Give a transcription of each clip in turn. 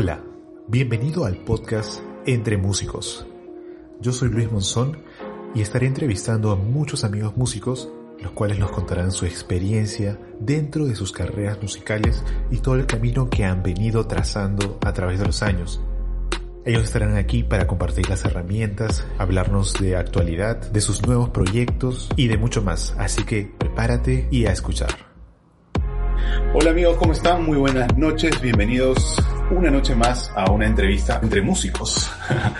Hola, bienvenido al podcast Entre Músicos. Yo soy Luis Monzón y estaré entrevistando a muchos amigos músicos, los cuales nos contarán su experiencia dentro de sus carreras musicales y todo el camino que han venido trazando a través de los años. Ellos estarán aquí para compartir las herramientas, hablarnos de actualidad, de sus nuevos proyectos y de mucho más. Así que prepárate y a escuchar. Hola amigos, ¿cómo están? Muy buenas noches, bienvenidos una noche más a una entrevista entre músicos.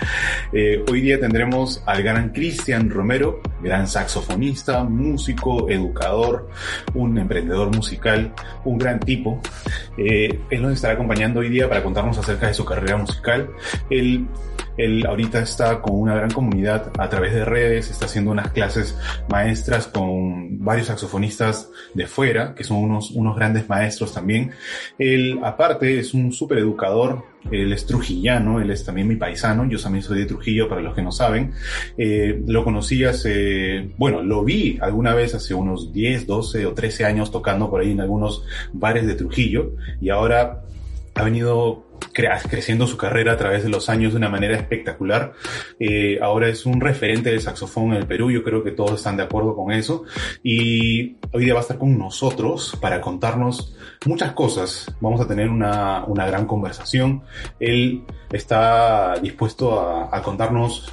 eh, hoy día tendremos al gran Cristian Romero, gran saxofonista, músico, educador, un emprendedor musical, un gran tipo. Eh, él nos estará acompañando hoy día para contarnos acerca de su carrera musical. Él él ahorita está con una gran comunidad a través de redes, está haciendo unas clases maestras con varios saxofonistas de fuera, que son unos, unos grandes maestros también. Él, aparte, es un súper educador, él es trujillano, él es también mi paisano, yo también soy de Trujillo, para los que no saben. Eh, lo conocí hace, bueno, lo vi alguna vez hace unos 10, 12 o 13 años tocando por ahí en algunos bares de Trujillo y ahora ha venido creciendo su carrera a través de los años de una manera espectacular. Eh, ahora es un referente del saxofón en el Perú, yo creo que todos están de acuerdo con eso. Y hoy día va a estar con nosotros para contarnos muchas cosas. Vamos a tener una, una gran conversación. Él está dispuesto a contarnos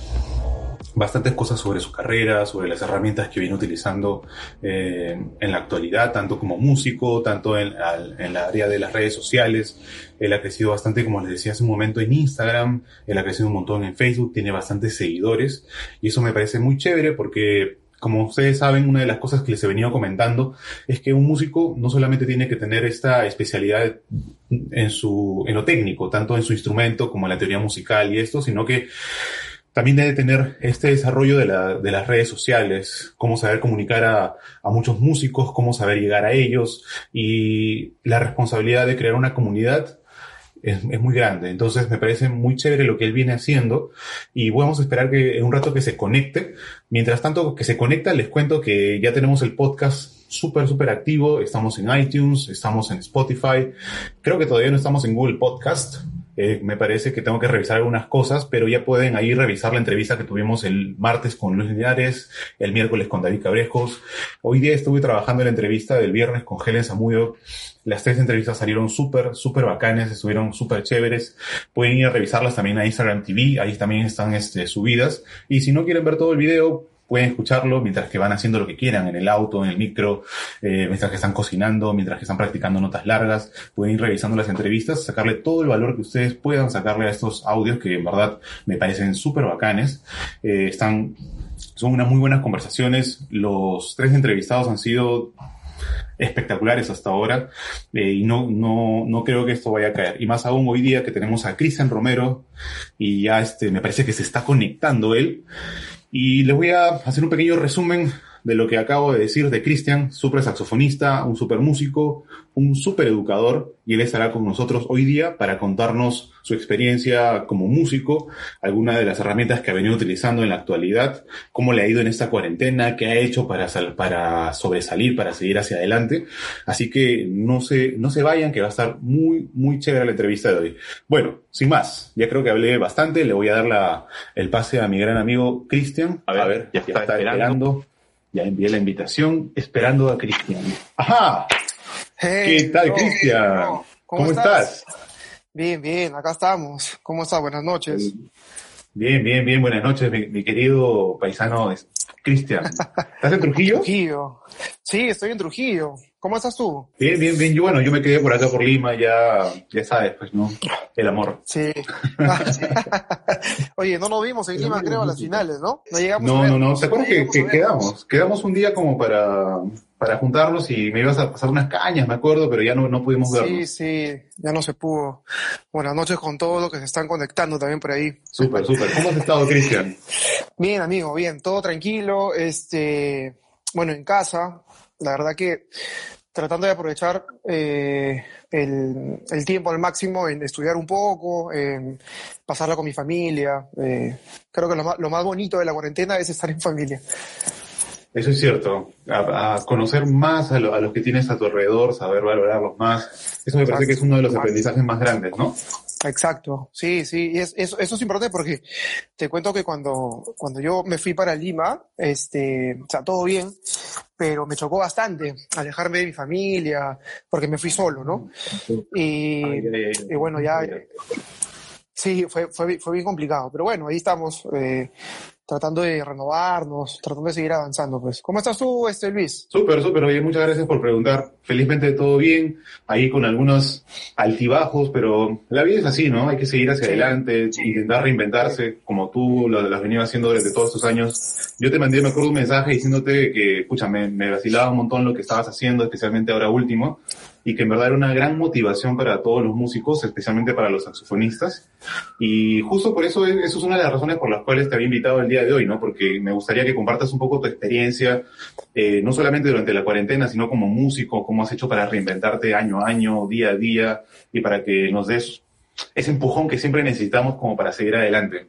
bastantes cosas sobre su carrera, sobre las herramientas que viene utilizando eh, en la actualidad, tanto como músico, tanto en, en la área de las redes sociales. Él ha crecido bastante, como les decía hace un momento, en Instagram, él ha crecido un montón en Facebook, tiene bastantes seguidores y eso me parece muy chévere porque como ustedes saben, una de las cosas que les he venido comentando es que un músico no solamente tiene que tener esta especialidad en su, en lo técnico, tanto en su instrumento como en la teoría musical y esto, sino que también debe tener este desarrollo de, la, de las redes sociales, cómo saber comunicar a, muchos músicos, cómo saber llegar a ellos y la responsabilidad de crear una comunidad es, es, muy grande. Entonces me parece muy chévere lo que él viene haciendo y vamos a esperar que en un rato que se conecte. Mientras tanto que se conecta, les cuento que ya tenemos el podcast súper, súper activo. Estamos en iTunes, estamos en Spotify. Creo que todavía no estamos en Google Podcast eh, me parece que tengo que revisar algunas cosas, pero ya pueden ahí revisar la entrevista que tuvimos el martes con Luis Linares, el miércoles con David Cabrejos. Hoy día estuve trabajando en la entrevista del viernes con Helen Zamudio. Las tres entrevistas salieron súper, súper bacanes, estuvieron súper chéveres. Pueden ir a revisarlas también a Instagram TV, ahí también están este, subidas. Y si no quieren ver todo el video, pueden escucharlo mientras que van haciendo lo que quieran, en el auto, en el micro, eh, mientras que están cocinando, mientras que están practicando notas largas, pueden ir revisando las entrevistas, sacarle todo el valor que ustedes puedan sacarle a estos audios que en verdad me parecen súper bacanes. Eh, están, son unas muy buenas conversaciones. Los tres entrevistados han sido espectaculares hasta ahora eh, y no, no, no creo que esto vaya a caer. Y más aún hoy día que tenemos a Cristian Romero y ya este, me parece que se está conectando él. Y les voy a hacer un pequeño resumen de lo que acabo de decir de Cristian, súper saxofonista, un súper músico, un súper educador, y él estará con nosotros hoy día para contarnos su experiencia como músico, algunas de las herramientas que ha venido utilizando en la actualidad, cómo le ha ido en esta cuarentena, qué ha hecho para, para sobresalir, para seguir hacia adelante. Así que no se, no se vayan, que va a estar muy, muy chévere la entrevista de hoy. Bueno, sin más, ya creo que hablé bastante, le voy a dar la, el pase a mi gran amigo Cristian. A ver, a ver, ya, está, está esperando. Ya envié la invitación esperando a Cristian. ¡Ajá! Hey, ¿Qué tal, Cristian? ¿Cómo, ¿Cómo estás? Bien, bien, acá estamos. ¿Cómo estás? Buenas noches. Bien, bien, bien, buenas noches, mi, mi querido paisano Cristian. ¿Estás en Trujillo? Trujillo. Sí, estoy en Trujillo. ¿Cómo estás tú? Bien, bien, bien. Yo, bueno, yo me quedé por acá por Lima, ya, ya sabes, pues, ¿no? El amor. Sí. Oye, no nos vimos en Lima, creo, a las finales, ¿no? No llegamos No, a ver. no, no. ¿Te acuerdas que, quedamos? Quedamos un día como para, para juntarnos y me ibas a pasar unas cañas, me acuerdo, pero ya no, no pudimos Sí, vernos. sí, ya no se pudo. Buenas noches con todos los que se están conectando también por ahí. Súper, súper. ¿Cómo has estado, Cristian? Bien, amigo, bien, todo tranquilo. Este, bueno, en casa, la verdad que tratando de aprovechar eh, el, el tiempo al máximo en estudiar un poco, en pasarla con mi familia. eh, creo que lo más, lo más bonito de la cuarentena es estar en familia. Eso es cierto. A, a conocer más a, lo- a los que tienes a tu alrededor, saber valorarlos más. Eso me parece que es uno de los aprendizajes más grandes, ¿no? Exacto, sí, sí, y es, eso, eso es importante porque te cuento que cuando, cuando yo me fui para Lima, este, o sea, todo bien, pero me chocó bastante alejarme de mi familia, porque me fui solo, ¿no? Y, y bueno, ya, sí, fue, fue, fue bien complicado, pero bueno, ahí estamos, eh, tratando de renovarnos, tratando de seguir avanzando, pues. ¿Cómo estás tú, este Luis? Súper, súper, oye, muchas gracias por preguntar. Felizmente todo bien, ahí con algunos altibajos, pero la vida es así, ¿no? Hay que seguir hacia Sí, adelante, sí. intentar reinventarse, como tú lo, lo has venido haciendo durante todos estos años. Yo te mandé, me acuerdo, un mensaje diciéndote que, escucha, me, me vacilaba un montón lo que estabas haciendo, especialmente ahora último, y que en verdad era una gran motivación para todos los músicos, especialmente para los saxofonistas. Y justo por eso, eso es una de las razones por las cuales te había invitado el día de hoy, ¿no? Porque me gustaría que compartas un poco tu experiencia, eh, no solamente durante la cuarentena, sino como músico, cómo has hecho para reinventarte año a año, día a día, y para que nos des ese empujón que siempre necesitamos como para seguir adelante.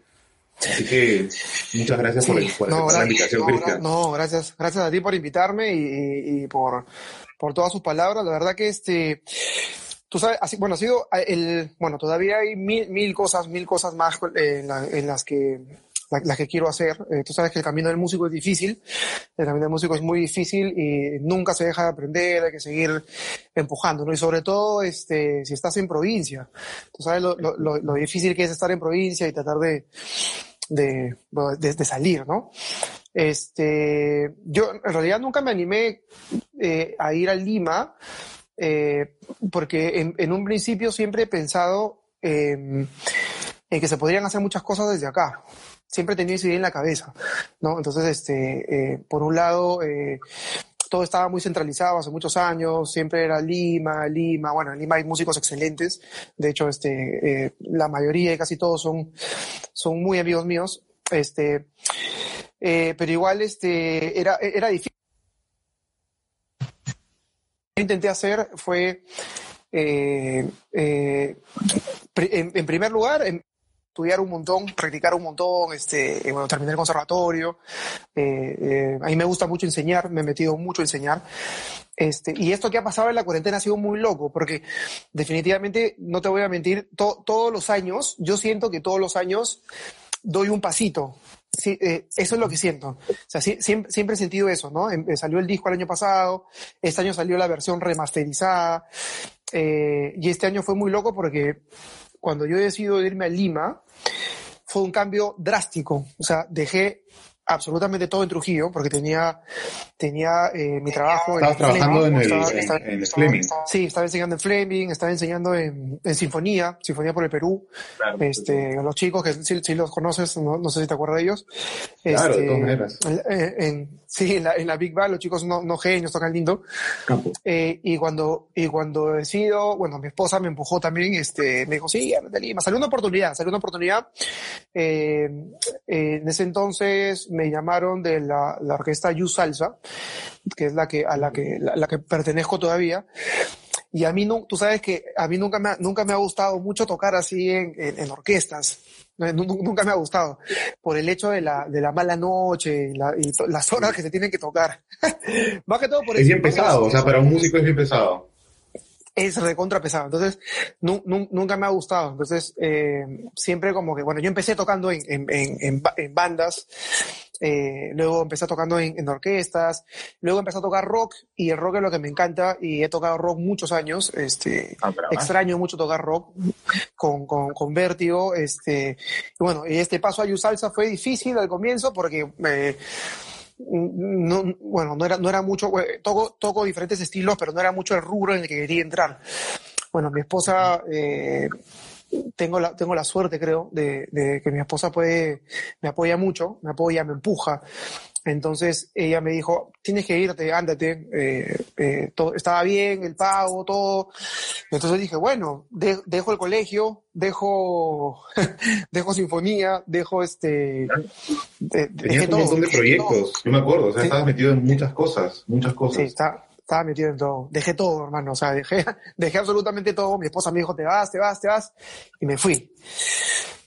Así que muchas gracias por, Sí, por no, la invitación, no, Cristian. no, gracias, gracias a ti por invitarme y, y- y por, por todas sus palabras. La verdad que este, tú sabes, así, bueno, ha sido eh, el, bueno, todavía hay mil, mil cosas, mil cosas más eh, en, la- en las que, la- las que quiero hacer. Eh, tú sabes que el camino del músico es difícil, el camino del músico es muy difícil y nunca se deja de aprender, hay que seguir empujando, ¿no? Y sobre todo, este, si estás en provincia, tú sabes lo, lo- lo difícil que es estar en provincia y tratar de, de, de, salir, ¿no? Este, yo en realidad nunca me animé eh, a ir a Lima, eh, porque en, un principio siempre he pensado en, en que se podrían hacer muchas cosas desde acá. Siempre he tenido esa idea en la cabeza, ¿no? Entonces, este, eh, por un lado, todo estaba muy centralizado hace muchos años, siempre era Lima, Lima, bueno, en Lima hay músicos excelentes, de hecho, este, eh, la mayoría y casi todos son, son muy amigos míos, este, eh, pero igual, este, era, era difícil. Lo que intenté hacer fue, eh, en, en primer lugar, en- estudiar un montón, practicar un montón, este, eh, bueno, terminé el conservatorio. eh, eh, a mí me gusta mucho enseñar, me he metido mucho a enseñar. Este, y esto que ha pasado en la cuarentena ha sido muy loco, porque definitivamente, no te voy a mentir, to- todos los años, yo siento que todos los años doy un pasito. Sí, eh, eso es lo que siento. O sea, sí- siempre, siempre he sentido eso, ¿no? Em- eh, salió el disco el año pasado, este año salió la versión remasterizada, eh, y este año fue muy loco porque cuando yo decido irme a Lima, fue un cambio drástico. O sea, dejé absolutamente todo en Trujillo porque tenía, tenía eh, mi trabajo Estabas trabajando en el, estaba- en- estaba- en Fleming. Sí, estaba enseñando en Fleming, estaba enseñando en, en Sinfonía, Sinfonía por el Perú. Claro, Este, los chicos que si, si los conoces, no, no sé si te acuerdas de ellos. Claro, de Este, todas maneras. en- en- sí, en la, en la Big Bang, los chicos no, no genios, tocan lindo. Eh, y cuando, y cuando decido, bueno, mi esposa me empujó también, este, me dijo, sí, ándate a Lima. Salió una oportunidad, salió una oportunidad. Eh, eh, en ese entonces me llamaron de la, la orquesta You Salsa, que es la que, a la que, la, la que pertenezco todavía. Y a mí, no, tú sabes que a mí nunca me, ha- nunca me ha gustado mucho tocar así en, en, en orquestas. Nunca me ha gustado. Por el hecho de la, de la mala noche y, la- y las horas que se tienen que tocar. Más que todo por Es bien pesado, o sea, para un músico es bien pesado. es recontra pesado. Entonces, nu- nu- nunca me ha gustado. Entonces, eh, siempre como que, bueno, yo empecé tocando en, en, en, en bandas, eh, luego empecé tocando en, en orquestas, luego empecé a tocar rock, y el rock es lo que me encanta, y he tocado rock muchos años, este, Ah, extraño mucho tocar rock con, con, con Vértigo, este, y bueno, y este paso a You Salsa fue difícil al comienzo porque, eh, no, bueno, no era, no era mucho, eh, toco, toco diferentes estilos, pero no era mucho el rubro en el que quería entrar. Bueno, mi esposa, eh, tengo la, tengo la suerte, creo, de, de que mi esposa puede, me apoya mucho, me apoya, me empuja. Entonces ella me dijo, tienes que irte, ándate, eh, eh, todo, estaba bien, el pago, todo. Entonces dije, bueno, de- dejo el colegio, dejo, dejo sinfonía, dejo este, de- Tenías un todo. montón de proyectos, yo me acuerdo, o sea, Sí. estabas metido en muchas cosas, muchas Sí, cosas. está, estaba metido en todo. Dejé todo, hermano. O sea, dejé, dejé absolutamente todo. Mi esposa me dijo, te vas, te vas, te vas. Y me fui.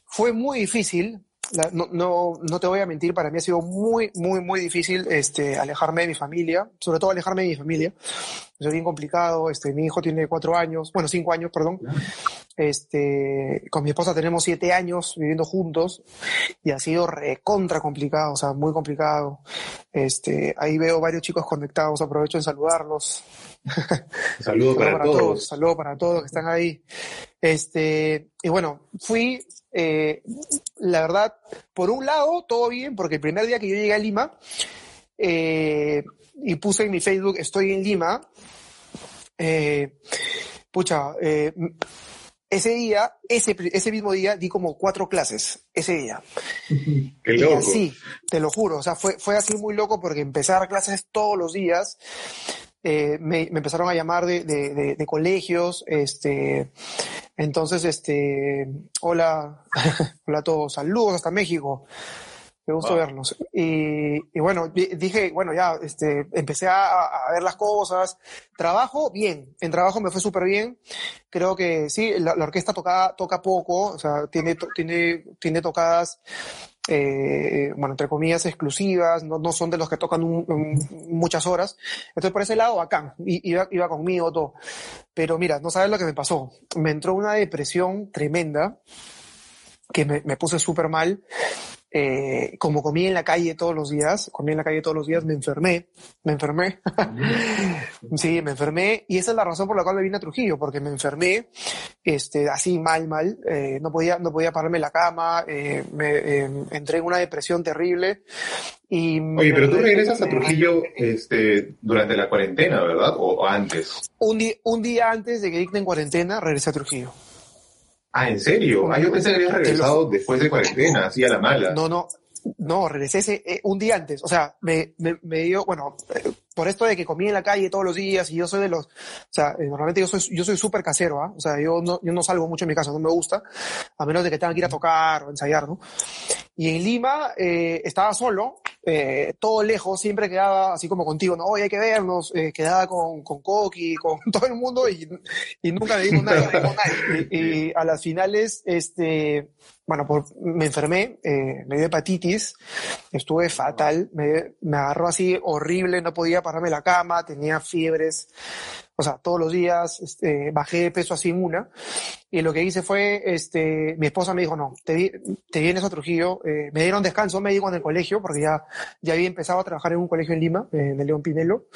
Fue muy difícil. La- no, no, no te voy a mentir, para mí ha sido muy, muy, muy difícil este, alejarme de mi familia, sobre todo alejarme de mi familia. Es bien complicado. Este, mi hijo tiene cuatro años, bueno, cinco años, perdón. Este, con mi esposa tenemos siete años viviendo juntos y ha sido recontra complicado, o sea, muy complicado. Este, ahí veo varios chicos conectados, aprovecho en saludarlos. Saludo para, todos. Saludo para todos que están ahí. Este, y bueno, fui, eh, la verdad, por un lado, todo bien, porque el primer día que yo llegué a Lima, eh, y puse en mi Facebook, estoy en Lima, eh, pucha, eh, ese día, ese, ese mismo día, di como cuatro clases, ese día. Qué loco. Y así, te lo juro, o sea, fue, fue así muy loco porque empecé a dar clases todos los días. Eh, me, me, empezaron a llamar de, de, de, de, colegios, este, entonces, este, hola, hola a todos, saludos hasta México. Me gusta wow. verlos. Y, y, bueno, dije, bueno, ya, este, empecé a, a, ver las cosas. Trabajo, bien. En trabajo me fue súper bien. Creo que sí, la, la, orquesta toca, toca poco, o sea, tiene, tiene, tiene tocadas, eh, bueno, entre comillas, exclusivas, no, no son de los que tocan un, muchas horas. Entonces, por ese lado, bacán. Iba, iba conmigo, todo. Pero mira, no sabes lo que me pasó. Me entró una depresión tremenda que me, me puse súper mal eh, como comí en la calle todos los días, comí en la calle todos los días, me enfermé, me enfermé. sí, me enfermé y esa es la razón por la cual me vine a Trujillo, porque me enfermé, este, así mal, mal, eh, no podía, no podía pararme en la cama, eh, me eh, entré en una depresión terrible y... Oye, pero tú regresas a Trujillo, este, durante la cuarentena, ¿verdad? O, o antes. Un día, un día antes de que dicten cuarentena, regresé a Trujillo. Ah, ¿en serio? Ah, yo pensé que habías regresado después de cuarentena, así a la mala. No, no, no, regresé ese, eh, un día antes. O sea, me, me, me dio, bueno, eh, por esto de que comí en la calle todos los días y yo soy de los, o sea, eh, normalmente yo soy, yo soy súper casero, ¿ah? ¿eh? O sea, yo no, yo no salgo mucho en mi casa, no me gusta, a menos de que tenga que ir a tocar o ensayar, ¿no? Y en Lima eh, estaba solo, eh, todo lejos, siempre quedaba así como contigo, no, hoy hay que vernos, eh, quedaba con, con Coqui, con todo el mundo y, y nunca me dijo nada. y, y, a las finales, este, bueno, me enfermé, eh, me dio hepatitis, estuve fatal, me, agarró así horrible, no podía pararme la cama, tenía fiebres, o sea, todos los días, este, bajé de peso así en una, y lo que hice fue, este, mi esposa me dijo, no, te, vienes a Trujillo, eh, me dieron descanso médico en el colegio, porque ya, ya había empezado a trabajar en un colegio en Lima, en el León Pinelo,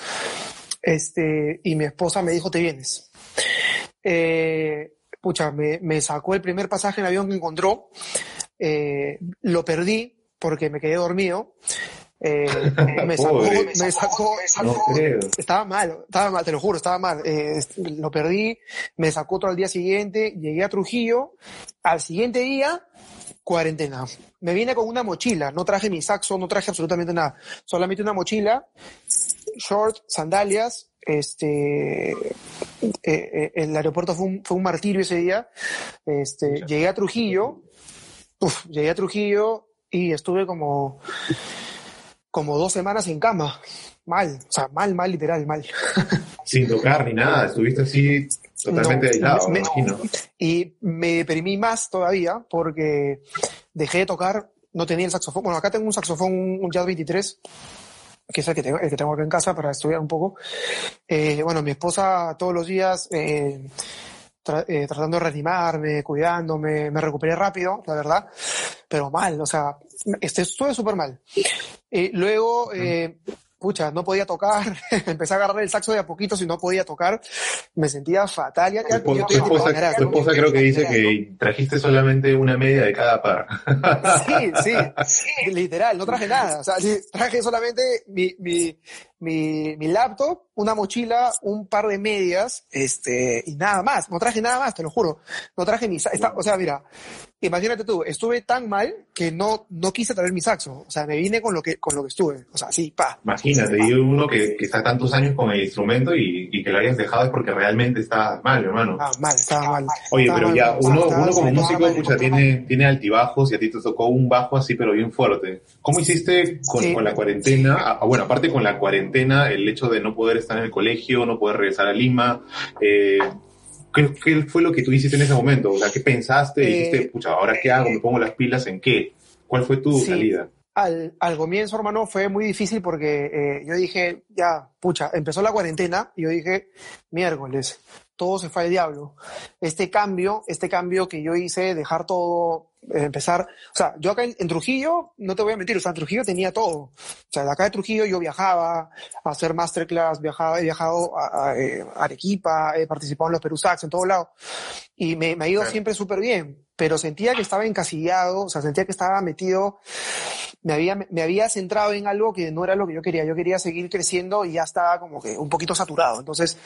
este, y mi esposa me dijo, te vienes. Eh, pucha, me, me, sacó el primer pasaje en avión que encontró, eh, lo perdí porque me quedé dormido, eh, me, sacó, me sacó, me sacó, no estaba mal, estaba mal, te lo juro, estaba mal. Eh, lo perdí, me sacó todo al día siguiente, llegué a Trujillo, al siguiente día, cuarentena. Me vine con una mochila, no traje mi saxo, no traje absolutamente nada, solamente una mochila, short, sandalias, este, eh, eh, el aeropuerto fue un, fue un martirio ese día, este, llegué a Trujillo, uf, llegué a Trujillo y estuve como como dos semanas en cama. Mal, o sea, mal, mal, literal, mal. Sin tocar ni nada, estuviste así totalmente no, aislado, me, imagino. Y me deprimí más todavía porque dejé de tocar, no tenía el saxofón. Bueno, acá tengo un saxofón, un Jazz 23, que es el que tengo, el que tengo acá en casa para estudiar un poco. Eh, bueno, mi esposa todos los días eh, tra eh, tratando de reanimarme, cuidándome, me recuperé rápido, la verdad, pero mal, o sea, este, estuve súper mal. Eh, luego, pucha, no podía tocar, empecé a agarrar el saxo de a poquito si no podía tocar, me sentía fatal. Ya, tu esposa, tu esposa, tu esposa creo que dice que trajiste solamente una media de cada par. Sí, sí, sí, literal, no traje nada, o sea, traje solamente mi, mi, mi, mi laptop, una mochila, un par de medias, este, y nada más, no traje nada más, te lo juro, no traje ni, está, o sea, mira, imagínate tú, estuve tan mal que no, no quise traer mi saxo. O sea, me vine con lo que, con lo que estuve. O sea, sí, pa. Imagínate, y uno que, que, está tantos años con el instrumento y, y, que lo hayas dejado es porque realmente está mal, hermano. Ah, mal, estaba mal. Oye, estaba pero mal, ya, uno, estaba, uno como músico, mal, pucha, tiene, tiene altibajos y a ti te tocó un bajo así, pero bien fuerte. ¿Cómo hiciste con, sí. con la cuarentena? Ah, bueno, aparte con la cuarentena, el hecho de no poder estar en el colegio, no poder regresar a Lima, eh, ¿Qué, ¿Qué, fue lo que tú hiciste en ese momento? O sea, ¿qué pensaste? Eh, dijiste, pucha, ¿ahora qué hago? ¿Me pongo las pilas en qué? ¿Cuál fue tu sí, salida? Al, al, comienzo, hermano, fue muy difícil porque eh, yo dije, ya, pucha, empezó la cuarentena y yo dije, miércoles, todo se fue al diablo. Este cambio, este cambio que yo hice, dejar todo, empezar, o sea, yo acá en, en, Trujillo, no te voy a mentir, o sea, en Trujillo tenía todo. O sea, de acá de Trujillo yo viajaba a hacer masterclass, viajaba, he viajado a, a, eh, a Arequipa, he participado en los Perú Sax, en todos lados. Y me, me ha ido Claro. siempre súper bien, pero sentía que estaba encasillado, o sea, sentía que estaba metido, me había, me había centrado en algo que no era lo que yo quería. Yo quería seguir creciendo y ya estaba como que un poquito saturado. Entonces,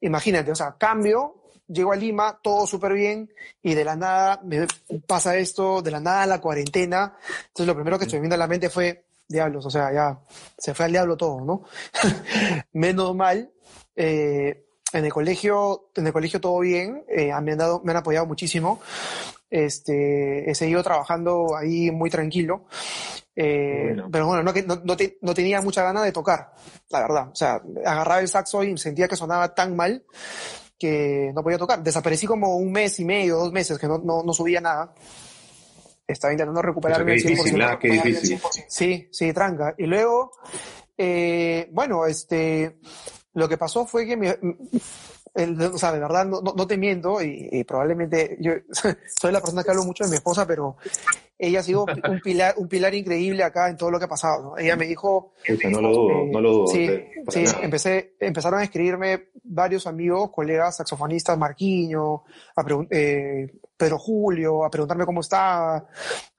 imagínate, o sea, cambio, llego a Lima, todo súper bien, y de la nada me pasa esto, de la nada la cuarentena. Entonces lo primero que se me vino a la mente fue, diablos, o sea, ya se fue al diablo todo, ¿no? Menos mal, eh, en el colegio, en el colegio todo bien, eh, me han dado, me han apoyado muchísimo. Este, he seguido trabajando ahí muy tranquilo. Eh, Bueno. Pero bueno, no, no, no te- no tenía mucha ganas de tocar, la verdad. O sea, agarraba el saxo y sentía que sonaba tan mal que no podía tocar. Desaparecí como un mes y medio, dos meses, que no, no, no subía nada. Estaba intentando recuperarme qué al 100%. difícil, ¿ah? Qué difícil. Sí, sí, tranca. Y luego, eh, bueno, este, lo que pasó fue que mi, el- o sea, de verdad, no, no- no te miento, y, y probablemente yo soy la persona que hablo mucho de mi esposa, pero ella ha sido un pilar, un pilar increíble acá en todo lo que ha pasado. ¿no? Ella me dijo, no lo dudo, eh, no lo dudo. Sí, sí, empecé, empezaron a escribirme varios amigos, colegas saxofonistas, Marquiño, a eh, Pedro Julio, a preguntarme cómo estaba,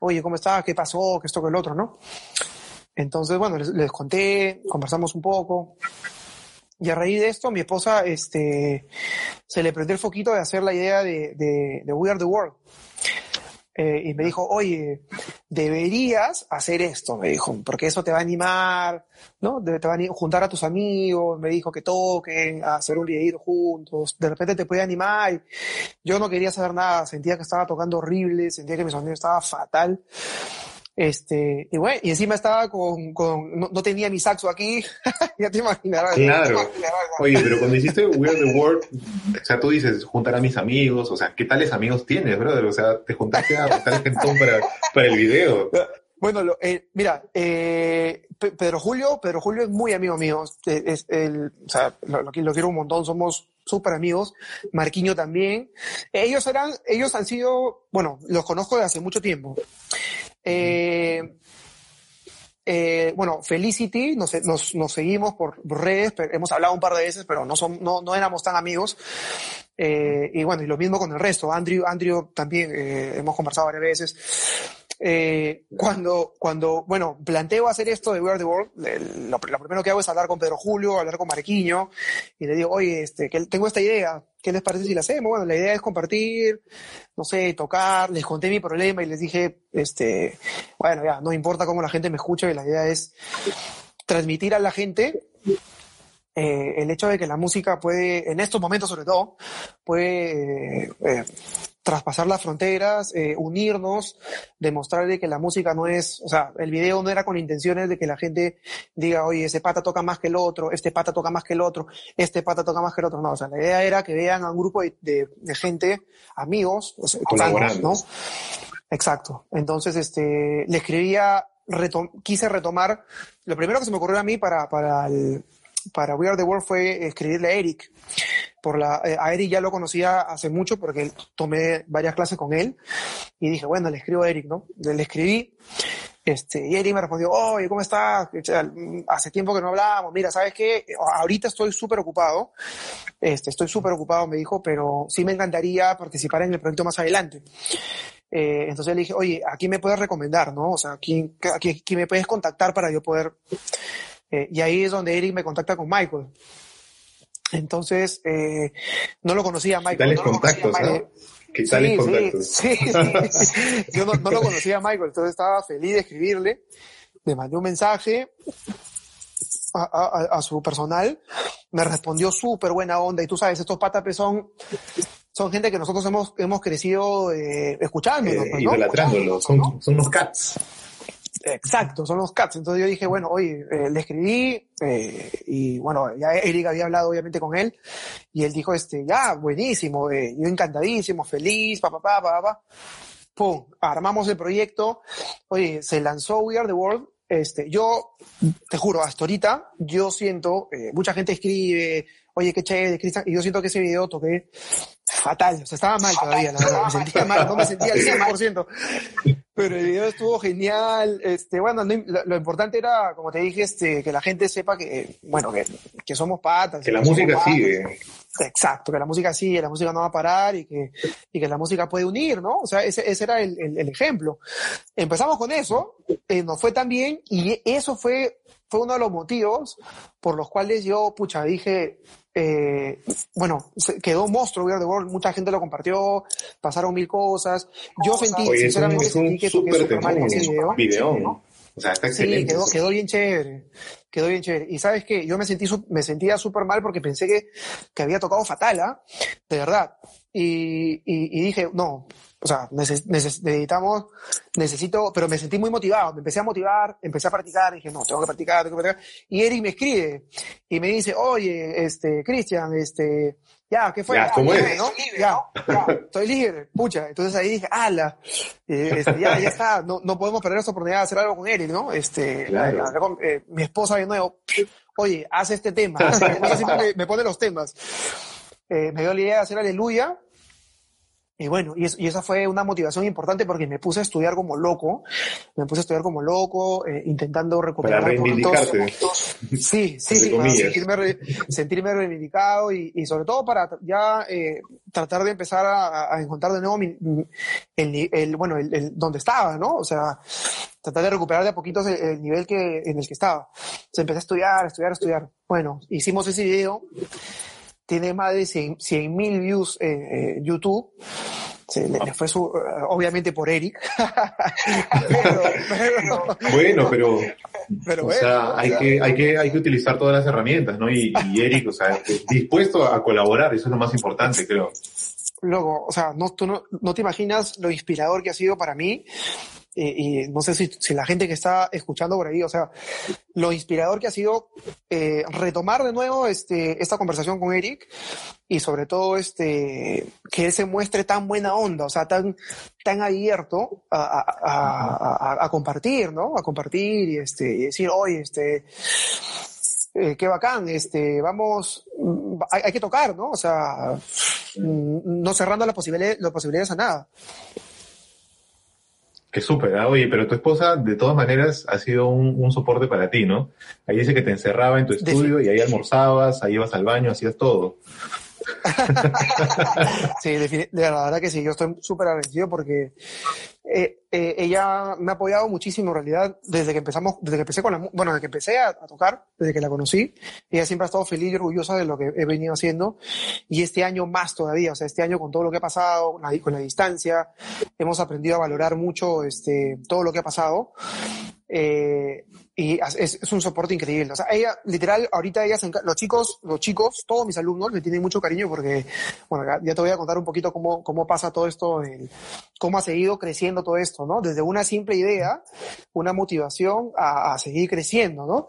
oye, ¿cómo estaba? ¿Qué pasó? ¿Qué esto, que el otro, no? Entonces, bueno, les, les conté, conversamos un poco. Y a raíz de esto, mi esposa, este, se le prendió el foquito de hacer la idea de, de, de We Are the World. Eh, y me dijo, oye, deberías hacer esto, me dijo, porque eso te va a animar, ¿no? Te va a juntar a tus amigos, me dijo que toquen, hacer un videito juntos, de repente te puede animar. Yo no quería saber nada, sentía que estaba tocando horrible, sentía que mi sonido estaba fatal. Este, y bueno, y encima estaba con, con no, no tenía mi saxo aquí, ya te imaginarás. Claro. Ya te imaginarás. Oye, pero cuando hiciste We Are the World, o sea, tú dices, juntar a mis amigos, o sea, ¿qué tales amigos tienes, brother? O sea, te juntaste a buscar gentón para, para el video. Bueno, lo- eh, mira, eh, Pe- Pedro Julio, Pedro Julio es muy amigo mío. Eh, Es, el, o sea, lo, lo qui- lo quiero un montón, somos súper amigos. Marquiño también. Ellos eran, ellos han sido, bueno, los conozco de hace mucho tiempo. Eh, eh, bueno, Felicity, nos, seguimos por redes, hemos hablado un par de veces, pero no, son, no, no éramos tan amigos. Eh, y bueno, y lo mismo con el resto. Andrew, Andrew también hemos conversado varias veces. Cuando, cuando, bueno, planteo hacer esto de We Are the World, lo, lo primero que hago es hablar con Pedro Julio, hablar con Marquiño, y le digo, oye, este, que tengo esta idea, ¿qué les parece si la hacemos? Bueno, la idea es compartir, no sé, tocar, les conté mi problema y les dije, este, bueno, ya, no importa cómo la gente me escucha, la idea es transmitir a la gente eh, el hecho de que la música puede, en estos momentos sobre todo, puede eh, eh, traspasar las fronteras, eh, unirnos, demostrarle que la música no es, o sea, el video no era con intenciones de que la gente diga, oye, ese pata toca más que el otro, este pata toca más que el otro, este pata toca más que el otro, no, o sea, la idea era que vean a un grupo de, de- de gente, amigos, o sea, Colaborando. ¿no? Exacto. Entonces, este, le escribía, retom- quise retomar, lo primero que se me ocurrió a mí para, para el, para We Are the World fue escribirle a Eric. Por la, eh, a Eric ya lo conocía hace mucho porque tomé varias clases con él y dije, bueno, le escribo a Eric, ¿no? Le, escribí, este, y Eric me respondió, oye, ¿cómo estás? Hace tiempo que no hablábamos, mira, ¿sabes qué? Ahorita estoy súper ocupado, este, estoy súper ocupado, me dijo, pero sí me encantaría participar en el proyecto más adelante. Eh, entonces le dije, oye, ¿a quién me puedes recomendar, no? O sea, ¿a quién, a quién me puedes contactar para yo poder... Eh, y ahí es donde Eric me contacta con Michael. Entonces, eh, no lo conocía Michael. no a contactos, Michael. ¿Qué tales Sí, contactos? sí, sí, sí. Yo no, no lo conocía a Michael, entonces estaba feliz de escribirle. Le mandé un mensaje a, a- a su personal. Me respondió súper buena onda. Y tú sabes, estos patapes son, son gente que nosotros hemos, hemos crecido eh, escuchándolos. Eh, pues, ¿no? idolatrándolos, son, son unos cats. Exacto, son los cats. Entonces yo dije, bueno, oye, eh, le escribí eh, y bueno, ya Eric había hablado obviamente con él y él dijo, este, ya, buenísimo, eh, yo encantadísimo, feliz, pa, pa, pa, pa, pa. Pum, armamos el proyecto. Oye, se lanzó We Are the World. Este, yo, te juro, hasta ahorita, yo siento, eh, mucha gente escribe, oye, qué chévere, Cristian, y yo siento que ese video toqué fatal, o sea, estaba mal todavía, la verdad, me sentía mal, no me sentía al 100%, pero el video estuvo genial, este, bueno, lo, importante era, como te dije, este, que la gente sepa que, bueno, que, que somos patas. Que la música sigue. Exacto, que la música sigue, la música no va a parar y que, y que la música puede unir, ¿no? O sea, ese, ese era el, el, ejemplo. Empezamos con eso, eh, nos fue tan bien y eso fue, fue uno de los motivos por los cuales yo, pucha, dije, eh, bueno, quedó un monstruo We the World, mucha gente lo compartió, pasaron mil cosas. Yo sentí, sinceramente, sentí que toqué súper mal ese video. video. O sea, está excelente. Sí, quedó, quedó, bien chévere. Quedó bien chévere. Y sabes que yo me sentí, me sentía súper mal porque pensé que, que había tocado fatal, ¿ah? De verdad. Y, y, y, dije, no, o sea, necesitamos, necesito, pero me sentí muy motivado, me empecé a motivar, empecé a practicar, dije, no, tengo que practicar, tengo que practicar. Y Eric me escribe y me dice, oye, este, Cristian, este, ya, ¿qué fue? Ya, ¿cómo es? ¿no? Ya, ya, estoy libre, pucha. Entonces ahí dije, ala, eh, este, ya, ya está, no, no podemos perder esta oportunidad de hacer algo con Eric, ¿no? Este, claro. eh, mi esposa de nuevo, oye, haz este tema. me, me pone los temas. Eh, me dio la idea de hacer Aleluya, y bueno, y, y, esa fue una motivación importante porque me puse a estudiar como loco, me puse a estudiar como loco, eh, intentando recuperar para reivindicarte. Sí, sí, sí, para sentirme, sentirme reivindicado y, y, sobre todo para ya eh, tratar de empezar a, a, encontrar de nuevo mi, el, el, bueno, el, el, donde estaba, ¿no? O sea, tratar de recuperar de a poquitos el, nivel que, en el que estaba. Entonces empecé a estudiar, a estudiar, a estudiar. Bueno, hicimos ese video tiene más de 100 mil views en YouTube. Se le, fue su, obviamente por Eric. bueno, pero, o sea, hay, que, hay, que, hay que utilizar todas las herramientas, ¿no? Y, y Eric, o sea, dispuesto a colaborar, eso es lo más importante, creo. Luego, o sea, no, tú no, no te imaginas lo inspirador que ha sido para mí y no sé si, la gente que está escuchando por ahí, o sea, lo inspirador que ha sido eh, retomar de nuevo este, esta conversación con Eric y sobre todo este, que él se muestre tan buena onda, o sea, tan, tan abierto a, a, compartir, ¿no? A compartir y, este, y decir, oye, este, eh, qué bacán, este, vamos, hay, que tocar, ¿no? O sea, no cerrando las posibilidades, las posibilidades a nada. Qué súper, ¿ah? oye, pero tu esposa de todas maneras ha sido un, un, soporte para ti, ¿no? Ahí dice que te encerraba en tu estudio y ahí almorzabas, ahí ibas al baño, hacías todo. sí, de, la verdad que sí, yo estoy súper agradecido porque eh, eh, ella me ha apoyado muchísimo en realidad desde que empezamos, desde que empecé con la, bueno, desde que empecé a, tocar, desde que la conocí, ella siempre ha estado feliz y orgullosa de lo que he venido haciendo y este año más todavía, o sea, este año con todo lo que ha pasado, con la, con la distancia, hemos aprendido a valorar mucho este, todo lo que ha pasado. Eh, y es, es, un soporte increíble. O sea, ella, literal, ahorita ella los chicos, los chicos, todos mis alumnos me tienen mucho cariño porque, bueno, ya te voy a contar un poquito cómo, cómo pasa todo esto, el, cómo ha seguido creciendo todo esto, ¿no? Desde una simple idea, una motivación a, a seguir creciendo, ¿no?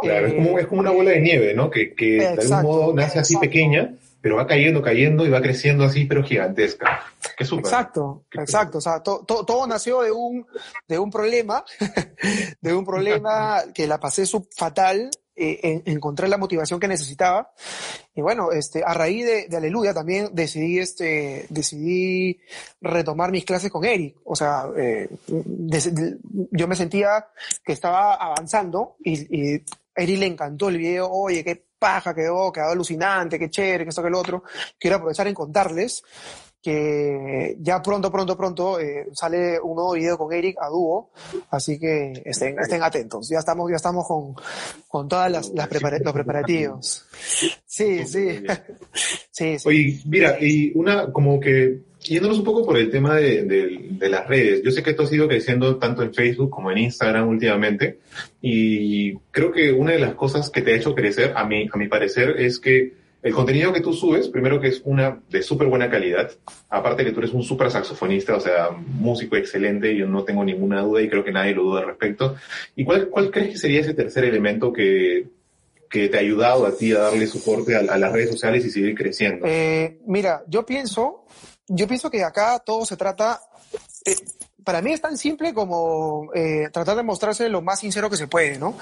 Claro, eh, es, como, es como una bola de nieve, ¿no? Que, que de algún modo nace así pequeña pero va cayendo, cayendo y va creciendo así, pero gigantesca. Qué súper. Exacto, exacto. O sea, to, to, todo nació de un, de un problema, de un problema que la pasé sub fatal, eh, en, encontré la motivación que necesitaba. Y bueno, este, a raíz de, de, Aleluya también decidí, este, decidí retomar mis clases con Eric. O sea, eh, de, yo me sentía que estaba avanzando y, y Eric le encantó el video, oye, qué paja quedó, quedó alucinante, qué chévere, que esto, que lo otro. Quiero aprovechar en contarles que ya pronto, pronto, pronto eh, sale un nuevo video con Eric a dúo, así que estén, estén atentos. Ya estamos, ya estamos con, con todas las, las prepara los preparativos. Sí, sí. sí, sí. Oye, mira, y una como que yéndonos un poco por el tema de, de, de, las redes, yo sé que esto ha sido creciendo tanto en Facebook como en Instagram últimamente, y creo que una de las cosas que te ha hecho crecer, a mi, a mi parecer, es que el contenido que tú subes, primero que es una de súper buena calidad, aparte que tú eres un súper saxofonista, o sea, músico excelente, yo no tengo ninguna duda y creo que nadie lo duda al respecto. ¿Y cuál, cuál crees que sería ese tercer elemento que, que te ha ayudado a ti a darle soporte a, a las redes sociales y seguir creciendo? Eh, mira, yo pienso yo pienso que acá todo se trata, eh, para mí es tan simple como eh, tratar de mostrarse lo más sincero que se puede, ¿no?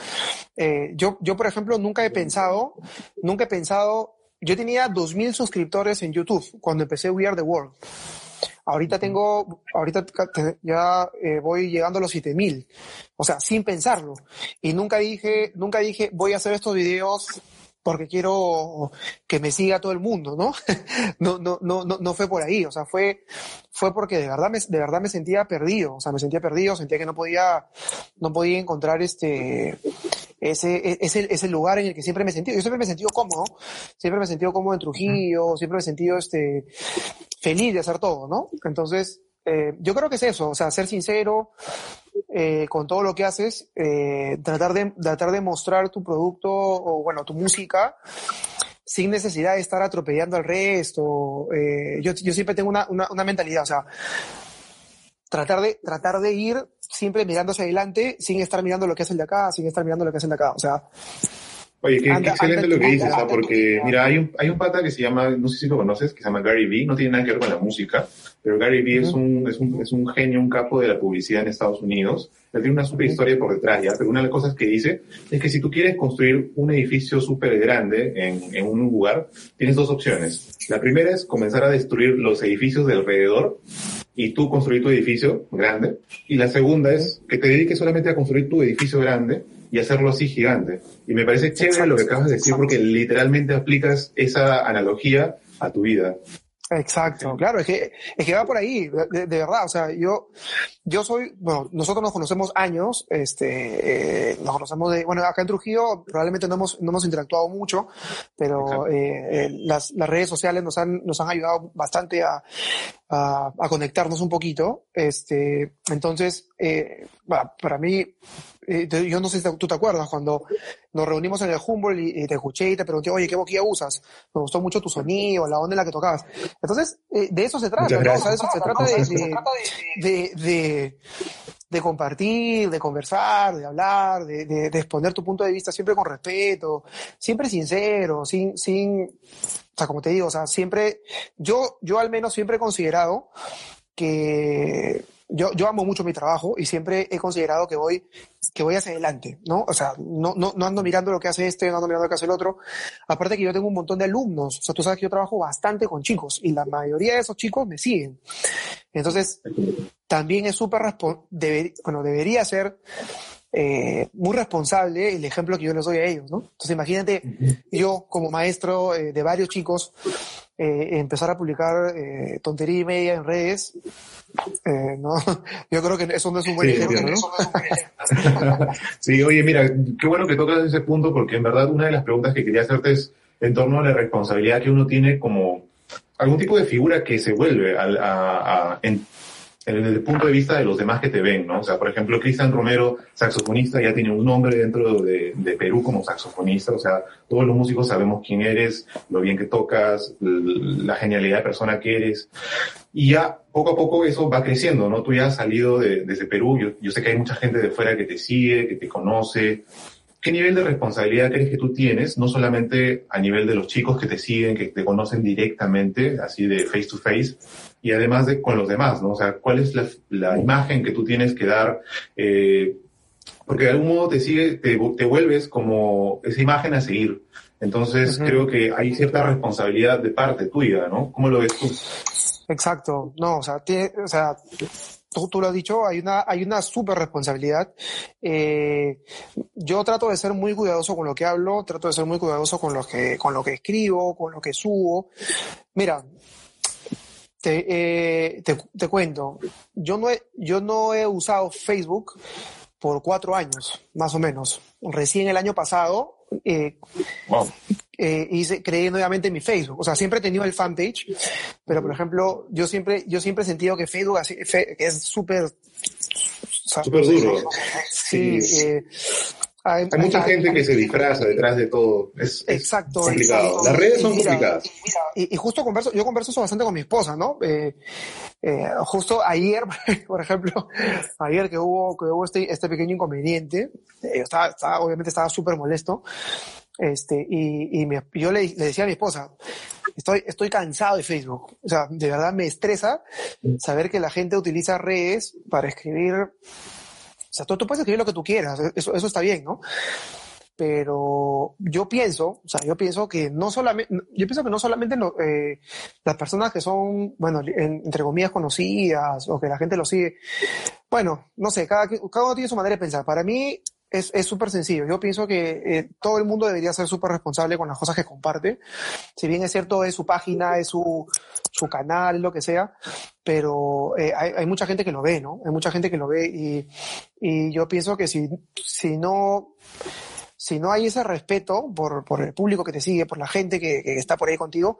Eh, yo, yo, por ejemplo, nunca he pensado, nunca he pensado yo tenía 2.000 suscriptores en YouTube cuando empecé We Are the World. Ahorita tengo, ahorita ya eh, voy llegando a los 7000. O sea, sin pensarlo. Y nunca dije, nunca dije, voy a hacer estos videos porque quiero que me siga todo el mundo, ¿no? no, no, no, no, no fue por ahí, o sea, fue, fue porque de verdad me, de verdad me sentía perdido, o sea, me sentía perdido, sentía que no podía, no podía encontrar este, ese, ese, ese lugar en el que siempre me he sentido. Yo siempre me he sentido cómodo, siempre me he sentido cómodo en Trujillo, siempre me he sentido este, feliz de hacer todo, ¿no? Entonces, eh, yo creo que es eso, o sea, ser sincero eh, con todo lo que haces, eh, tratar, de, tratar de mostrar tu producto o, bueno, tu música sin necesidad de estar atropellando al resto. yo, yo siempre tengo una, una, una mentalidad, o sea, tratar de, tratar de ir siempre mirando hacia adelante sin estar mirando lo que hace el de acá, sin estar mirando lo que hace el de acá. O sea, Oye, qué, excelente lo que dices, ¿ah? porque mira, hay un, hay un pata que se llama, no sé si lo conoces, que se llama Gary Vee, no tiene nada que ver con la música, pero Gary Vee es, un, es, un, es un genio, un capo de la publicidad en Estados Unidos. Él tiene una super historia por detrás, ¿ya? Pero una de las cosas que dice es que si tú quieres construir un edificio súper grande en, en un lugar, tienes dos opciones. La primera es comenzar a destruir los edificios de alrededor y tú construir tu edificio grande. Y la segunda es que te dediques solamente a construir tu edificio grande y hacerlo así gigante. Y me parece chévere lo que acabas de decir porque literalmente aplicas esa analogía a tu vida. Exacto, claro, es que, es que va por ahí, de, verdad, o sea, yo, yo soy, bueno, nosotros nos conocemos años, este, eh, nos conocemos de, bueno, acá en Trujillo probablemente no hemos, no hemos interactuado mucho, pero eh, las, las redes sociales nos han, nos han ayudado bastante a, a, a conectarnos un poquito, este, entonces, eh, bueno, para mí, eh, yo no sé si tú te acuerdas, cuando nos reunimos en el Humboldt y, te escuché y te pregunté, oye, ¿qué boquilla usas? Me gustó mucho tu sonido, la onda en la que tocabas. Entonces, eh, de eso se trata, ¿no? O sea, de eso se trata de, de, de, compartir, de conversar, de hablar, de, de, exponer tu punto de vista siempre con respeto, siempre sincero, sin, sin, o sea, como te digo, o sea, siempre, yo, yo al menos siempre he considerado que yo, yo amo mucho mi trabajo y siempre he considerado que voy, que voy hacia adelante, ¿no? O sea, no, no, no ando mirando lo que hace este, no ando mirando lo que hace el otro. Aparte que yo tengo un montón de alumnos, o sea, tú sabes que yo trabajo bastante con chicos y la mayoría de esos chicos me siguen. Entonces, también es súper, bueno, debería ser eh, muy responsable el ejemplo que yo les doy a ellos, ¿no? Entonces, imagínate yo como maestro eh, de varios chicos, eh, empezar a publicar eh, tontería y media en redes, eh, no, yo creo que eso no es un buen ejemplo, ¿no? sí, oye, mira, qué bueno que tocas ese punto porque en verdad una de las preguntas que quería hacerte es en torno a la responsabilidad que uno tiene como algún tipo de figura que se vuelve a, a, a en, desde el punto de vista de los demás que te ven, ¿no? O sea, por ejemplo, Cristian Romero, saxofonista, ya tiene un nombre dentro de, de, Perú como saxofonista, o sea, todos los músicos sabemos quién eres, lo bien que tocas, la genialidad de persona que eres. Y ya poco a poco eso va creciendo, ¿no? Tú ya has salido de, desde Perú, yo, yo sé que hay mucha gente de fuera que te sigue, que te conoce, ¿Qué nivel de responsabilidad crees que tú tienes, no solamente a nivel de los chicos que te siguen, que te conocen directamente, así de face to face, y además de con los demás, ¿no? O sea, ¿cuál es la, la imagen que tú tienes que dar? Eh, porque de algún modo te sigue, te, te, vuelves como esa imagen a seguir. Entonces creo que hay cierta responsabilidad de parte tuya, ¿no? ¿Cómo lo ves tú? Exacto, no, o sea, tiene, o sea, tú, lo has dicho, hay una, hay una súper responsabilidad. Eh, yo trato de ser muy cuidadoso con lo que hablo, trato de ser muy cuidadoso con lo que, con lo que escribo, con lo que subo. Mira, te, eh, te, te, cuento, yo no, he, yo no he usado Facebook por cuatro años, más o menos. Recién el año pasado, eh, wow eh, hice, creé nuevamente mi Facebook. O sea, siempre he tenido el fanpage, pero por ejemplo, yo siempre, yo siempre he sentido que Facebook así, fe, es súper... Súper duro. Sí, sí. Eh, hay, hay, mucha hay, gente hay, que se disfraza detrás de todo. Es, exacto. Es complicado. Las redes son mira, complicadas. Y, y, justo converso, yo converso eso bastante con mi esposa, ¿no? Eh, eh, justo ayer, por ejemplo, ayer que hubo, que hubo este, este pequeño inconveniente, eh, estaba, estaba, obviamente estaba súper molesto. Este, y, y yo le, decía a mi esposa, estoy, estoy cansado de Facebook. O sea, de verdad me estresa saber que la gente utiliza redes para escribir. O sea, tú, tú puedes escribir lo que tú quieras, eso, eso está bien, ¿no? pero yo pienso, o sea, yo pienso que no solamente, yo pienso que no solamente eh, las personas que son, bueno, entre comillas conocidas o que la gente lo sigue, bueno, no sé, cada, cada uno tiene su manera de pensar. Para mí es súper sencillo. Yo pienso que eh, todo el mundo debería ser súper responsable con las cosas que comparte. Si bien es cierto, es su página, es su, su canal, lo que sea, pero eh, hay, hay, mucha gente que lo ve, ¿no? Hay mucha gente que lo ve y, y yo pienso que si, si no si no hay ese respeto por, por el público que te sigue, por la gente que, que está por ahí contigo,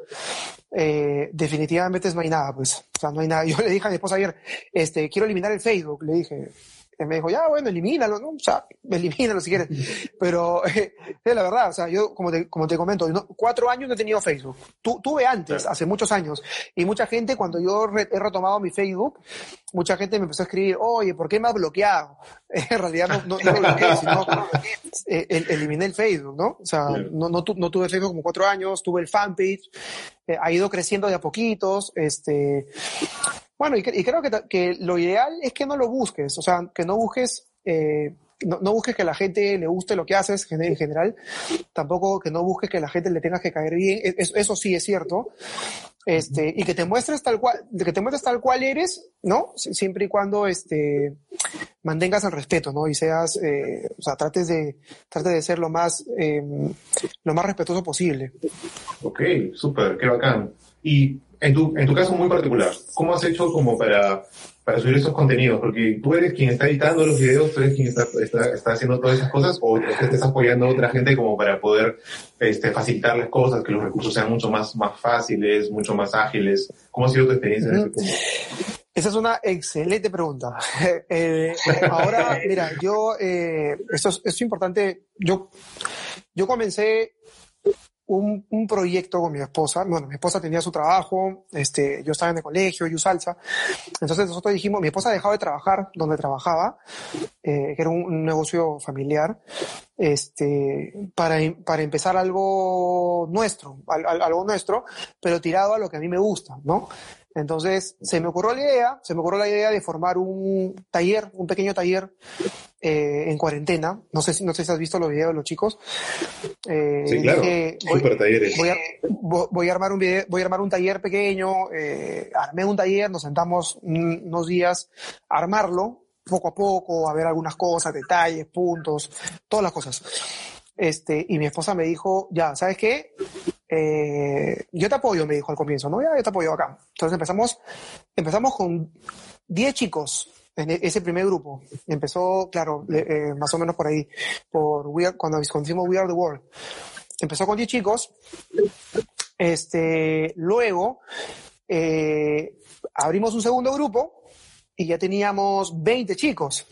eh, definitivamente no hay nada, pues. O sea, no hay nada. Yo le dije a mi esposa ayer, este, quiero eliminar el Facebook. Le dije, me dijo, ya, bueno, elimínalo, ¿no? O sea, elimínalo si quieres. Pero eh, es la verdad, o sea, yo, como te, como te comento, cuatro años no he tenido Facebook. Tu, tuve antes, hace muchos años. Y mucha gente, cuando yo he retomado mi Facebook, mucha gente me empezó a escribir, oye, ¿por qué me has bloqueado? en realidad no, no, lo bloqueé, sino eh, eliminé el Facebook, ¿no? O sea, no, no, no, tuve Facebook como cuatro años, tuve el fanpage, eh, ha ido creciendo de a poquitos, este, bueno, y, creo que, lo ideal es que no lo busques, o sea, que no busques, eh, no, busques que la gente le guste lo que haces en general, tampoco que no busques que la gente le tengas que caer bien, e, eso, sí es cierto, este, y que te muestres tal cual, que te muestres tal cual eres, ¿no? Siempre y cuando, este, mantengas el respeto, ¿no? Y seas, eh, o sea, trates de, trates de ser lo más, eh, lo más respetuoso posible. Ok, súper, qué bacán. Y en tu, en tu caso muy particular, ¿cómo has hecho como para, para subir esos contenidos? Porque tú eres quien está editando los videos, tú eres quien está, está, está haciendo todas esas cosas, o te estás apoyando a otra gente como para poder este, facilitar las cosas, que los recursos sean mucho más, más fáciles, mucho más ágiles. ¿Cómo ha sido tu experiencia en ese punto? Esa es una excelente pregunta. Eh, ahora, mira, yo, eh, esto, es, esto es importante. Yo, yo comencé un, proyecto con mi esposa. Bueno, mi esposa tenía su trabajo, este, yo estaba en el colegio, yo salsa. Entonces nosotros dijimos, mi esposa dejaba de trabajar donde trabajaba, eh, que era un, negocio familiar, este, para, para empezar algo nuestro, algo nuestro, pero tirado a lo que a mí me gusta, ¿no? Entonces se me ocurrió la idea, se me ocurrió la idea de formar un taller, un pequeño taller eh, en cuarentena. No sé si no sé si has visto los videos de los chicos. Eh, sí, claro. voy, Super talleres. Voy a, voy a, armar un video, voy a armar un taller pequeño. Eh, armé un taller, nos sentamos unos días a armarlo poco a poco, a ver algunas cosas, detalles, puntos, todas las cosas. Este, y mi esposa me dijo, ya, ¿sabes qué? Eh, yo te apoyo, me dijo al comienzo, ¿no? Ya, yo te apoyo acá. Entonces empezamos, empezamos con 10 chicos en e, ese primer grupo. Empezó, claro, eh, más o menos por ahí, por We cuando hicimos We Are the World. Empezó con 10 chicos. Este, luego, eh, abrimos un segundo grupo y ya teníamos 20 chicos.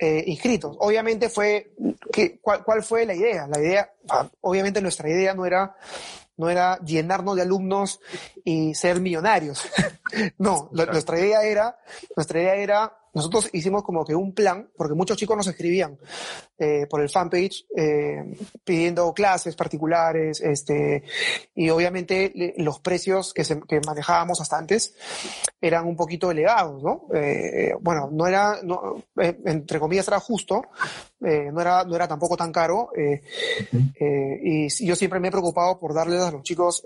Eh, inscritos. Obviamente fue, que, cuál, ¿cuál fue la idea? La idea, obviamente nuestra idea no era, no era llenarnos de alumnos y ser millonarios. no, nuestra idea era, nuestra idea era nosotros hicimos como que un plan, porque muchos chicos nos escribían eh, por el fanpage eh, pidiendo clases particulares, este, y obviamente los precios que, se, que manejábamos hasta antes eran un poquito elevados, ¿no? Eh, bueno, no era, no, eh, entre comillas era justo, eh, no, era, no era tampoco tan caro, eh, eh, y yo siempre me he preocupado por darles a los chicos,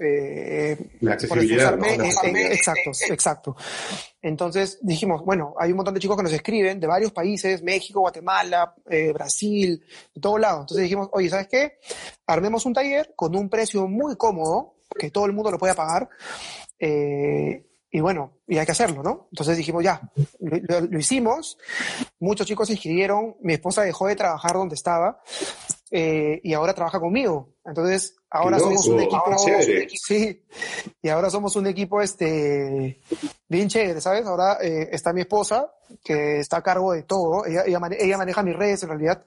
La accesibilidad, por exacto, exacto. Entonces dijimos, bueno, hay un montón de chicos que nos escriben de varios países, México, Guatemala, eh, Brasil, de todo lado. Entonces dijimos, oye, ¿sabes qué? Armemos un taller con un precio muy cómodo, que todo el mundo lo pueda pagar. Eh, y bueno, y hay que hacerlo, ¿no? Entonces dijimos, ya, lo, lo, hicimos, muchos chicos se inscribieron, mi esposa dejó de trabajar donde estaba eh, y ahora trabaja conmigo. Entonces, ahora somos un equipo, ah, sí, y ahora somos un equipo, este, bien chévere, ¿sabes? Ahora eh, está mi esposa, que está a cargo de todo, ella, ella, ella maneja mis redes en realidad,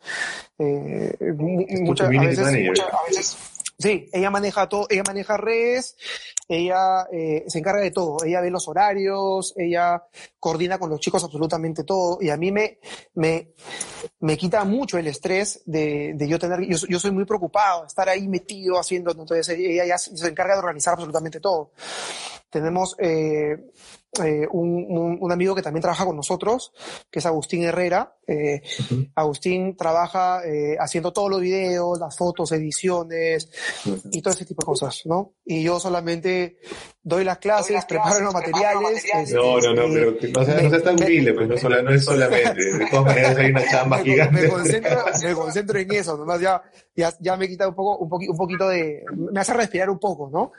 eh, muchas, a veces, muchas, a veces Sí, ella maneja todo, ella maneja redes, ella eh, se encarga de todo, ella ve los horarios, ella coordina con los chicos absolutamente todo y a mí me, me, me quita mucho el estrés de, de yo tener, yo, yo, soy muy preocupado, estar ahí metido haciendo, entonces ella ya se encarga de organizar absolutamente todo. Tenemos, eh, eh, un, un, amigo que también trabaja con nosotros, que es Agustín Herrera. Eh, Agustín trabaja eh, haciendo todos los videos, las fotos, ediciones y todo ese tipo de cosas, ¿no? Y yo solamente doy las clases, preparo los materiales. Este, no, no, no, pero no seas, no tan humilde, pues no, no, es solamente. De todas maneras hay una chamba gigante. Me concentro, me concentro en eso, nomás ya, ya, ya me quita un poco, un, poqui, un poquito de, me hace respirar un poco, ¿no?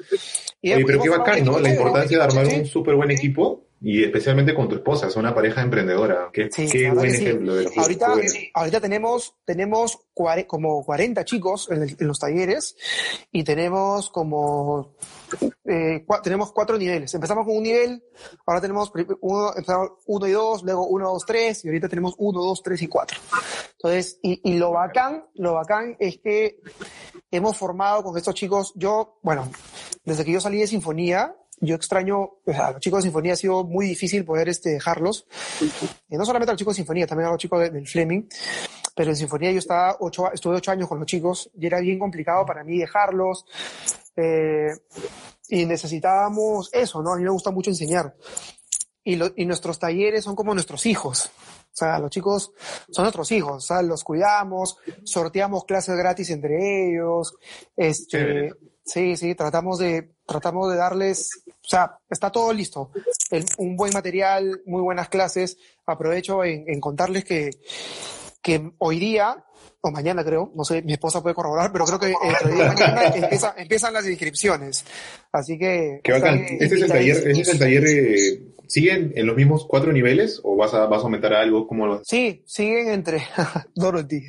Y Oye, pero qué bacán, ¿no? La importancia de armar un súper buen equipo y especialmente con tu esposa, es una pareja emprendedora. Qué, qué buen ejemplo de ahorita, ahorita tenemos, tenemos como 40 chicos en, los talleres y tenemos como eh, tenemos cuatro niveles. Empezamos con un nivel, ahora tenemos uno, uno y dos, luego uno, dos, tres, y ahorita tenemos uno, dos, tres y cuatro. Entonces, y, y lo bacán, lo bacán es que hemos formado con estos chicos, yo, bueno, desde que yo salí de Sinfonía, yo extraño, o sea, a los chicos de Sinfonía ha sido muy difícil poder este, dejarlos. Y no solamente a los chicos de Sinfonía, también a los chicos del Fleming. Pero en Sinfonía yo estaba ocho, estuve ocho años con los chicos y era bien complicado para mí dejarlos. Eh, y necesitábamos eso, ¿no? A mí me gusta mucho enseñar. Y, lo, y nuestros talleres son como nuestros hijos. O sea, los chicos son nuestros hijos, o sea, los cuidamos, sorteamos clases gratis entre ellos, este, Sí, sí, tratamos de, tratamos de darles, o sea, está todo listo. un buen material, muy buenas clases. Aprovecho en, contarles que, que hoy día, o mañana creo, no sé, mi esposa puede corroborar, pero creo que entre día y mañana empiezan las inscripciones. Así que... Qué bacán. ¿Este es el taller, este es el taller de, ¿Siguen en los mismos cuatro niveles o vas a, vas a aumentar algo? ¿Cómo lo... Sí, siguen entre Dorothy.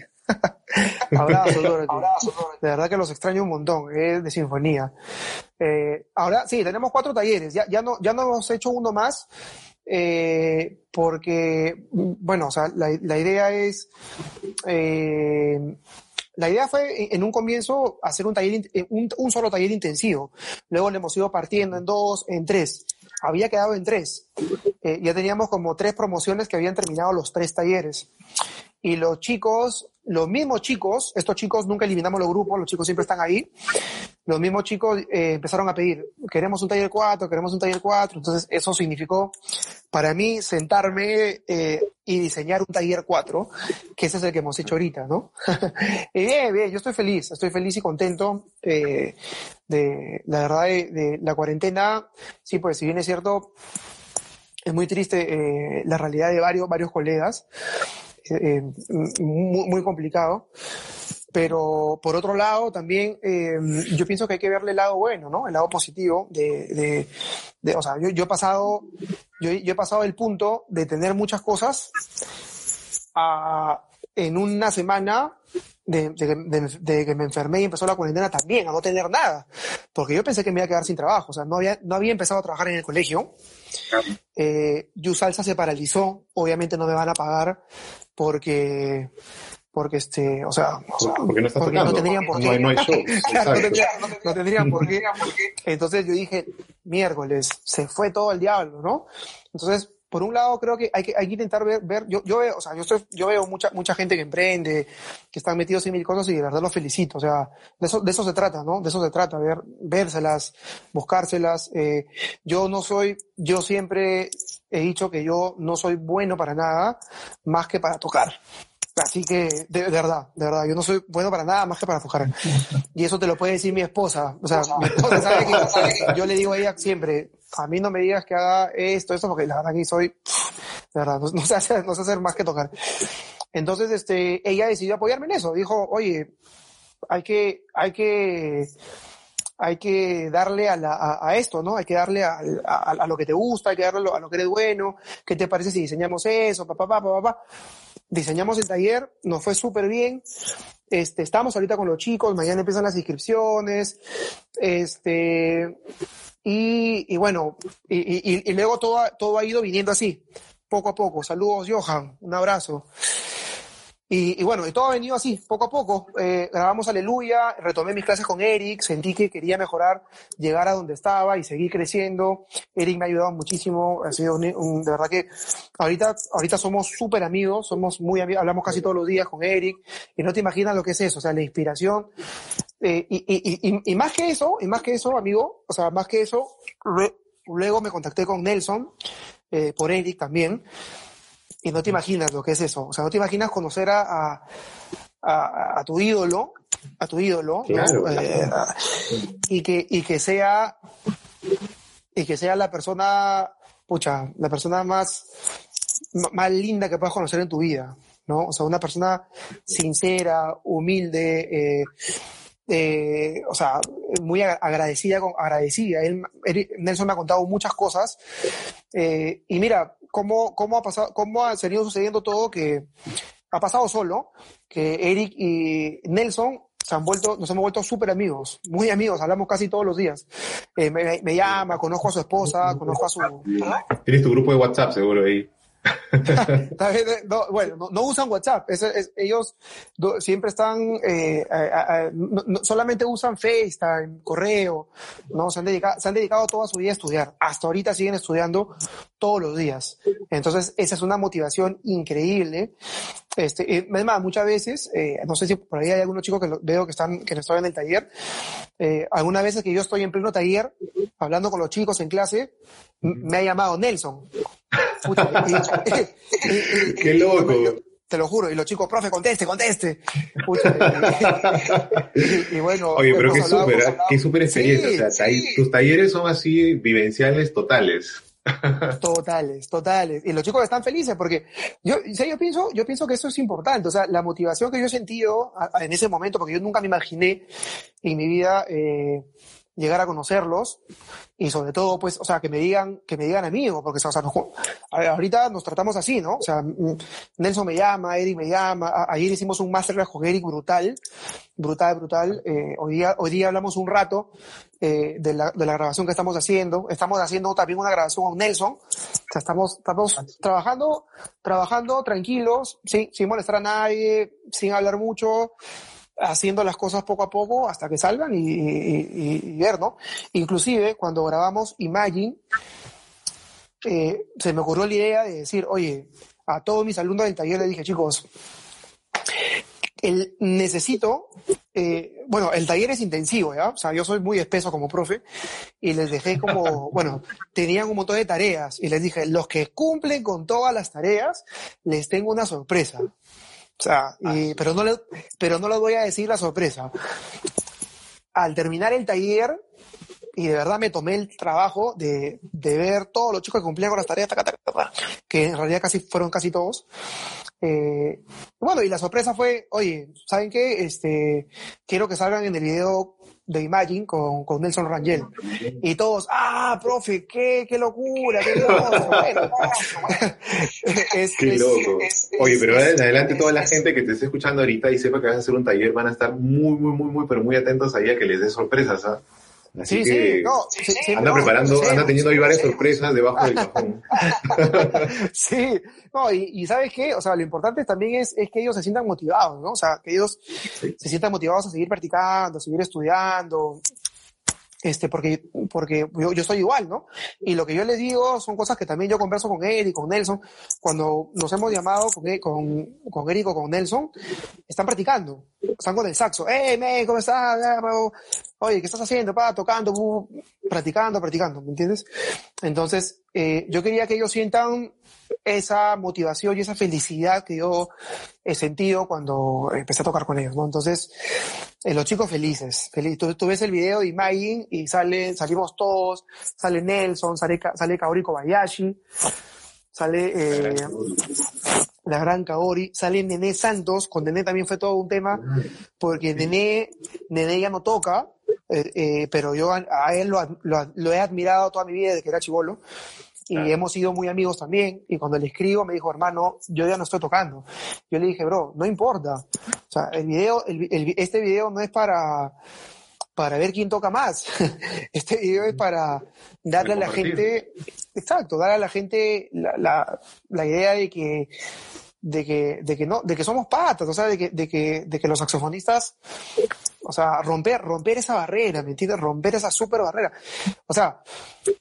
Abrazo, De verdad que los extraño un montón, es de sinfonía. Eh, ahora sí, tenemos cuatro talleres. Ya, ya, no, ya no hemos hecho uno más eh, porque, bueno, o sea, la, la idea es. Eh, la idea fue en un comienzo hacer un taller, un, un, solo taller intensivo. Luego le hemos ido partiendo en dos, en tres. Había quedado en tres. ya teníamos como tres promociones que habían terminado los tres talleres. Y los chicos los mismos chicos, estos chicos nunca eliminamos los grupos, los chicos siempre están ahí, los mismos chicos eh, empezaron a pedir, queremos un taller 4, queremos un taller 4, entonces eso significó para mí sentarme eh, y diseñar un taller 4, que ese es el que hemos hecho ahorita, ¿no? bien, bien, yo estoy feliz, estoy feliz y contento eh, de, la verdad, de, la cuarentena, sí, pues si bien es cierto, es muy triste la realidad de varios, varios colegas, eh, muy, muy, complicado. Pero por otro lado, también eh, yo pienso que hay que verle el lado bueno, ¿no? El lado positivo de, de, de o sea, yo, yo, he pasado, yo, yo, he pasado el punto de tener muchas cosas a, en una semana de, de, de, que me enfermé y empezó la cuarentena también, a no tener nada. Porque yo pensé que me iba a quedar sin trabajo. O sea, no había, no había empezado a trabajar en el colegio. Eh, Yusalsa se paralizó. Obviamente no me van a pagar porque porque este, o sea, porque no, porque no tendrían por qué. No, hay, show. no, tendrían, por qué. Entonces yo dije, miércoles, se fue todo el diablo, ¿no? Entonces, por un lado creo que hay que, hay que intentar ver, ver yo, yo veo, o sea, yo estoy, yo veo mucha, mucha gente que emprende, que están metidos en mil cosas y de verdad los felicito, o sea, de eso, de eso se trata, ¿no? De eso se trata, ver, vérselas, buscárselas, eh, yo no soy, yo siempre he dicho que yo no soy bueno para nada más que para tocar. Así que, de, verdad, de verdad, yo no soy bueno para nada más que para tocar. Y eso te lo puede decir mi esposa. O sea, yo le digo a ella siempre, a mí no me digas que haga esto, esto, porque la verdad que soy, de verdad, no, sé hacer, no sé hacer más que tocar. Entonces, este, ella decidió apoyarme en eso. Dijo, oye, hay que, hay que, hay que darle a, la, a, esto, ¿no? Hay que darle a, a, lo que te gusta, hay que darle a lo, que eres bueno. ¿Qué te parece si diseñamos eso? Papá, papá, papá. Diseñamos el taller, nos fue súper bien. Este, estamos ahorita con los chicos, mañana empiezan las inscripciones. Este, y, y bueno, y, luego todo, todo ha ido viniendo así, poco a poco. Saludos, Johan, un abrazo. Y, y, bueno, y todo ha venido así, poco a poco. Eh, grabamos Aleluya, retomé mis clases con Eric, sentí que quería mejorar, llegar a donde estaba y seguir creciendo. Eric me ha ayudado muchísimo, ha sido un, de verdad que ahorita, ahorita somos súper amigos, somos muy amigos, hablamos casi todos los días con Eric y no te imaginas lo que es eso, o sea, la inspiración. Eh, y, y, y, y, más que eso, y más que eso, amigo, o sea, más que eso, luego me contacté con Nelson, eh, por Eric también, y no te imaginas lo que es eso. O sea, no te imaginas conocer a, a, a, tu ídolo, a tu ídolo, ¿no? eh, y, que, y que sea y que sea la persona, pucha, la persona más, más linda que puedas conocer en tu vida, ¿no? O sea, una persona sincera, humilde, eh, eh, o sea, muy agradecida, agradecida. Él, Nelson me ha contado muchas cosas. Eh, y mira, cómo, cómo ha pasado, cómo ha seguido sucediendo todo que ha pasado solo, que Eric y Nelson se han vuelto, nos hemos vuelto súper amigos, muy amigos, hablamos casi todos los días. Eh, me, me, llama, conozco a su esposa, conozco a su... Tienes tu grupo de WhatsApp seguro ahí. no, bueno, no, no, usan WhatsApp. Es, es, ellos do, siempre están, eh, a, a, no, solamente usan FaceTime, correo, ¿no? Se han, dedicado, se han dedicado toda su vida a estudiar. Hasta ahorita siguen estudiando todos los días. Entonces, esa es una motivación increíble. Este, eh, además, muchas veces, eh, no sé si por ahí hay algunos chicos que lo, veo que están, que están en el taller, eh, algunas veces que yo estoy en pleno taller, hablando con los chicos en clase, me ha llamado Nelson. Puta, y, y, y, Qué loco. Te lo juro, y los chicos, profe, conteste, conteste. Pucha, y, bueno. Oye, pero qué súper, ¿eh? qué súper experiencia. Sí, o sea, sí. tus talleres son así vivenciales totales. Totales, totales. Y los chicos están felices porque yo, o sea, yo pienso, yo pienso que eso es importante. O sea, la motivación que yo he sentido en ese momento, porque yo nunca me imaginé en mi vida eh, llegar a conocerlos y sobre todo, pues, o sea, que me digan, que me digan amigos, porque, o sea, nos, ahorita nos tratamos así, ¿no? O sea, Nelson me llama, Eric me llama, ayer hicimos un masterclass con Eric brutal, brutal, brutal. Eh, hoy día, hoy día hablamos un rato eh, de, la, de la grabación que estamos haciendo. Estamos haciendo también una grabación con Nelson. O sea, estamos, estamos trabajando, trabajando tranquilos, sin, sin molestar a nadie, sin hablar mucho haciendo las cosas poco a poco hasta que salgan y, y, y ver, ¿no? Inclusive cuando grabamos Imagine, eh, se me ocurrió la idea de decir, oye, a todos mis alumnos del taller les dije, chicos, el, necesito, eh, bueno, el taller es intensivo, ¿ya? O sea, yo soy muy espeso como profe y les dejé como, bueno, tenían un montón de tareas y les dije, los que cumplen con todas las tareas, les tengo una sorpresa. O sea, y, pero no le, pero no les voy a decir la sorpresa. Al terminar el taller, y de verdad me tomé el trabajo de, de ver todos los chicos que cumplían con las tareas, taca, taca, taca, que en realidad casi fueron casi todos. Eh, bueno, y la sorpresa fue, oye, ¿saben qué? Este, quiero que salgan en el video de Imagine con, con Nelson Rangel. Y todos, ah, profe, qué, qué locura, qué loco. Bueno, es, qué es, loco. Es, Oye, pero en adelante toda la gente que te esté escuchando ahorita y sepa que vas a hacer un taller van a estar muy, muy, muy, muy, pero muy atentos ahí a que les dé sorpresas, ¿ah? Así sí, que sí, no, sí, sí, anda no, preparando, anda teniendo ahí varias sorpresas debajo del cajón. sí, no, y, y, ¿sabes qué? O sea, lo importante también es, es que ellos se sientan motivados, ¿no? O sea, que ellos se sientan motivados a seguir practicando, a seguir estudiando, este, porque, porque yo, yo estoy igual, ¿no? Y lo que yo les digo son cosas que también yo converso con él y con Nelson. Cuando nos hemos llamado con, con, con Eric o con Nelson, están practicando. Están con el saxo. ¡Eh, me, ¿cómo estás? Oye, ¿qué estás haciendo? Pa, tocando, practicando, practicando, ¿me entiendes? Entonces, eh, yo quería que ellos sientan esa motivación y esa felicidad que yo he sentido cuando empecé a tocar con ellos, ¿no? Entonces, eh, los chicos felices, feliz. Tú, tú, ves el video de Imagine y sale, salimos todos, sale Nelson, sale, sale Kaori Kobayashi, sale eh, la gran Kaori, sale Nené Santos, con Nené también fue todo un tema, porque Nené, Nené ya no toca, eh, eh, pero yo a, a él lo, lo, lo, he admirado toda mi vida desde que era chivolo y claro. hemos sido muy amigos también. Y cuando le escribo me dijo, hermano, yo ya no estoy tocando. Yo le dije, bro, no importa. O sea, el video, el, el, este video no es para, para ver quién toca más. Este video es para darle a la gente, exacto, darle a la gente la, la, la idea de que, de que, de que no, de que somos patas, o sea, de que, de que, de que los saxofonistas, o sea, romper, romper esa barrera, ¿me entiendes? Romper esa super barrera. O sea,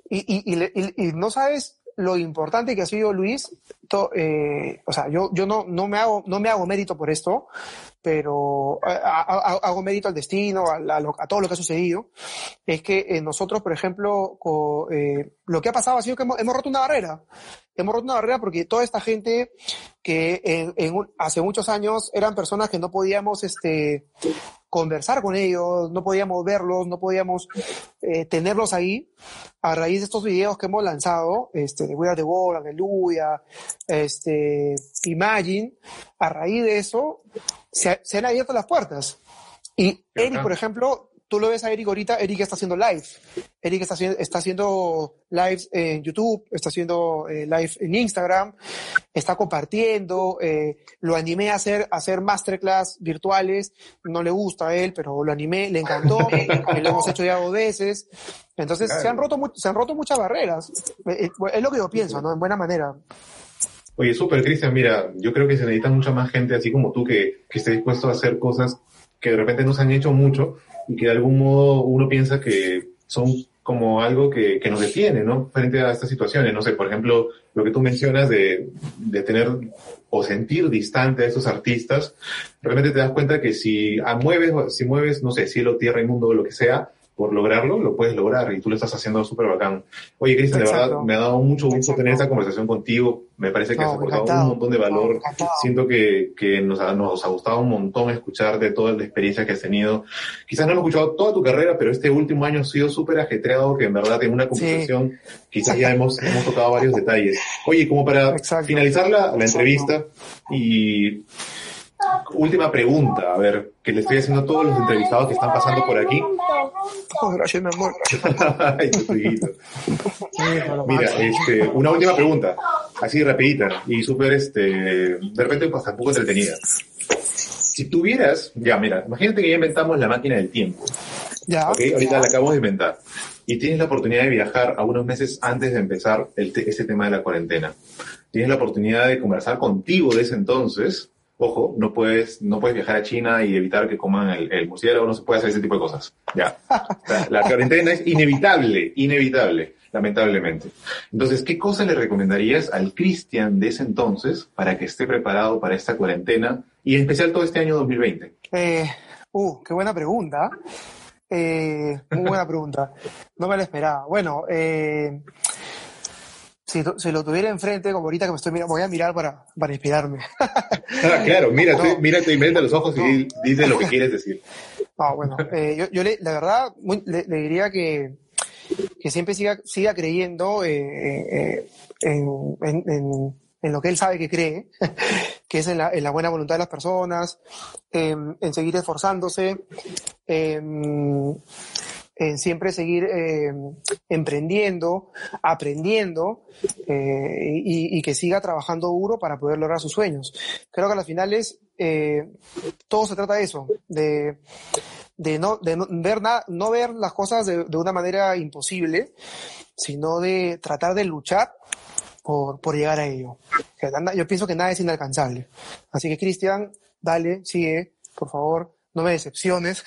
y, no sabes lo importante que ha sido Luis, eh, o sea, yo, yo no, no, me hago, no me hago mérito por esto, pero hago mérito al destino, a, todo lo que ha sucedido, es que eh, nosotros, por ejemplo, eh, lo que ha pasado ha sido que hemos, roto una barrera. Hemos roto una barrera porque toda esta gente que hace muchos años eran personas que no podíamos este, conversar con ellos, no podíamos verlos, no podíamos eh, tenerlos ahí. A raíz de estos videos que hemos lanzado, este, de We Are the World, Aleluya, este, Imagine, a raíz de eso se, se han abierto las puertas. Y Eric, por ejemplo, tú lo ves a Eric ahorita, Eric está haciendo live. Eric está, está haciendo live en YouTube, está haciendo eh, live en Instagram, está compartiendo, eh, lo animé a hacer, a hacer masterclass virtuales, no le gusta a él, pero lo animé, le encantó, lo hemos hecho ya dos veces. Entonces se han roto, se han roto muchas barreras. Eh, es lo que yo pienso, ¿no? En buena manera. Oye, súper, Cristian, mira, yo creo que se necesita mucha más gente así como tú que, que esté dispuesto a hacer cosas que de repente no se han hecho mucho y que de algún modo uno piensa que son como algo que, que nos detiene, ¿no? Frente a estas situaciones. No sé, por ejemplo, lo que tú mencionas de, de tener o sentir distante a estos artistas, realmente te das cuenta que si mueves, si mueves, no sé, cielo, tierra mundo, lo que sea, por lograrlo, lo puedes lograr y tú lo estás haciendo súper bacán. Oye, Cristian, de verdad, me ha dado mucho gusto tener esta conversación contigo. Me parece que has aportado un montón de valor. Siento que, que nos, ha, nos ha gustado un montón escuchar de toda la experiencia que has tenido. Quizás no hemos escuchado toda tu carrera, pero este último año ha sido súper ajetreado, que en verdad en una conversación quizás ya hemos, hemos tocado varios detalles. Oye, como para finalizar la, la entrevista y última pregunta, a ver, que le estoy haciendo a todos los entrevistados que están pasando por aquí. Oh, gracias, mi amor. Ay, Mira, este, una última pregunta, así rapidita y súper, este, de repente pues un poco entretenida. Si tuvieras, ya mira, imagínate que ya inventamos la máquina del tiempo. Ya. Ok, ahorita la acabamos de inventar. Y tienes la oportunidad de viajar a unos meses antes de empezar el este tema de la cuarentena. Tienes la oportunidad de conversar contigo de ese entonces ojo, no puedes, no puedes viajar a China y evitar que coman el, el murciélago, no se puede hacer ese tipo de cosas. Ya. La, cuarentena es inevitable, inevitable, lamentablemente. Entonces, ¿qué cosas le recomendarías al Cristian de ese entonces para que esté preparado para esta cuarentena y en especial todo este año 2020? Eh, uh, qué buena pregunta. Eh, muy buena pregunta. No me la esperaba. Bueno, eh, si, si, lo tuviera enfrente, como ahorita que me estoy mirando, voy a mirar para, para inspirarme. ah, claro, mírate, mírate y mírate los ojos y dice lo que quieres decir. Ah, bueno, eh, yo, yo le, la verdad le, le, diría que, que siempre siga, siga creyendo eh, eh, en, en, en, en, lo que él sabe que cree, que es en la, en la buena voluntad de las personas, en, en seguir esforzándose, en en siempre seguir eh, emprendiendo, aprendiendo eh, y, y, que siga trabajando duro para poder lograr sus sueños. Creo que a las finales eh, todo se trata de eso, de, de, no, de no, ver, nada, no ver las cosas de, de, una manera imposible, sino de tratar de luchar por, por llegar a ello. Yo pienso que nada es inalcanzable. Así que Cristian, dale, sigue, por favor no me decepciones.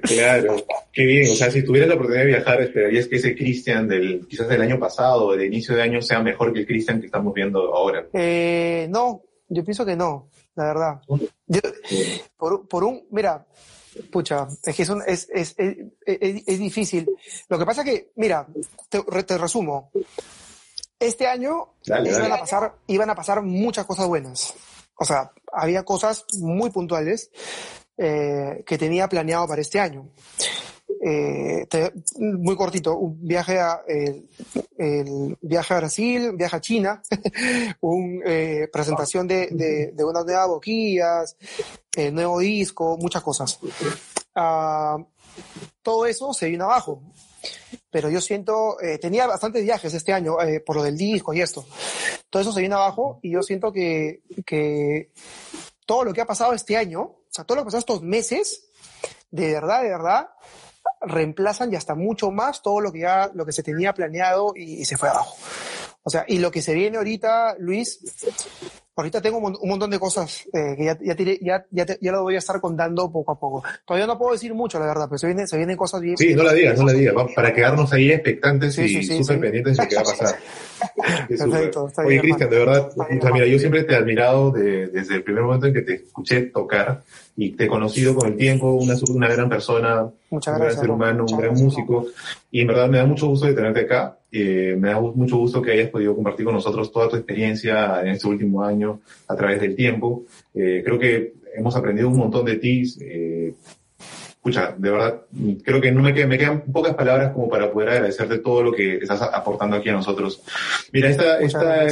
claro, qué bien. O sea, si tuvieras la oportunidad de viajar, esperarías que ese Cristian del, quizás del año pasado o de inicio de año sea mejor que el Cristian que estamos viendo ahora. Eh, no, yo pienso que no, la verdad. por, por un, mira, pucha, es que es, un, es, es, es, es, difícil. Lo que pasa es que, mira, te, te resumo. Este año dale, iban, dale. A pasar, iban a pasar muchas cosas buenas o sea, había cosas muy puntuales eh, que tenía planeado para este año. Eh, muy cortito, un viaje a, el, viaje a Brasil, un viaje a China, una eh, presentación de, de, de, unas nuevas boquillas, el nuevo disco, muchas cosas. Uh, todo eso se vino abajo. Pero yo siento, eh, tenía bastantes viajes este año eh, por lo del disco y esto todo eso se viene abajo y yo siento que, que todo lo que ha pasado este año, o sea, todo lo que ha pasado estos meses, de verdad, de verdad, reemplazan y hasta mucho más todo lo que ya, lo que se tenía planeado y, y se fue abajo. O sea, y lo que se viene ahorita, Luis, ahorita tengo un, montón de cosas eh, que ya, ya, ya, ya, ya, lo voy a estar contando poco a poco. Todavía no puedo decir mucho, la verdad, pero se vienen, se vienen cosas bien. Sí, no la digas, no la digas, para quedarnos ahí expectantes y súper pendientes de lo que va a pasar. Perfecto, Oye, Cristian, de verdad, mira, yo siempre te he admirado desde el primer momento en que te escuché tocar y te he conocido con el tiempo, una, una gran persona, un gran ser humano, un gran músico, y en verdad me da mucho gusto de tenerte acá, eh, me da mucho gusto que hayas podido compartir con nosotros toda tu experiencia en este último año a través del tiempo. Eh, creo que hemos aprendido un montón de ti, eh, escucha, de verdad, creo que no me, quedan, me quedan pocas palabras como para poder agradecerte todo lo que estás aportando aquí a nosotros. Mira, esta, esta,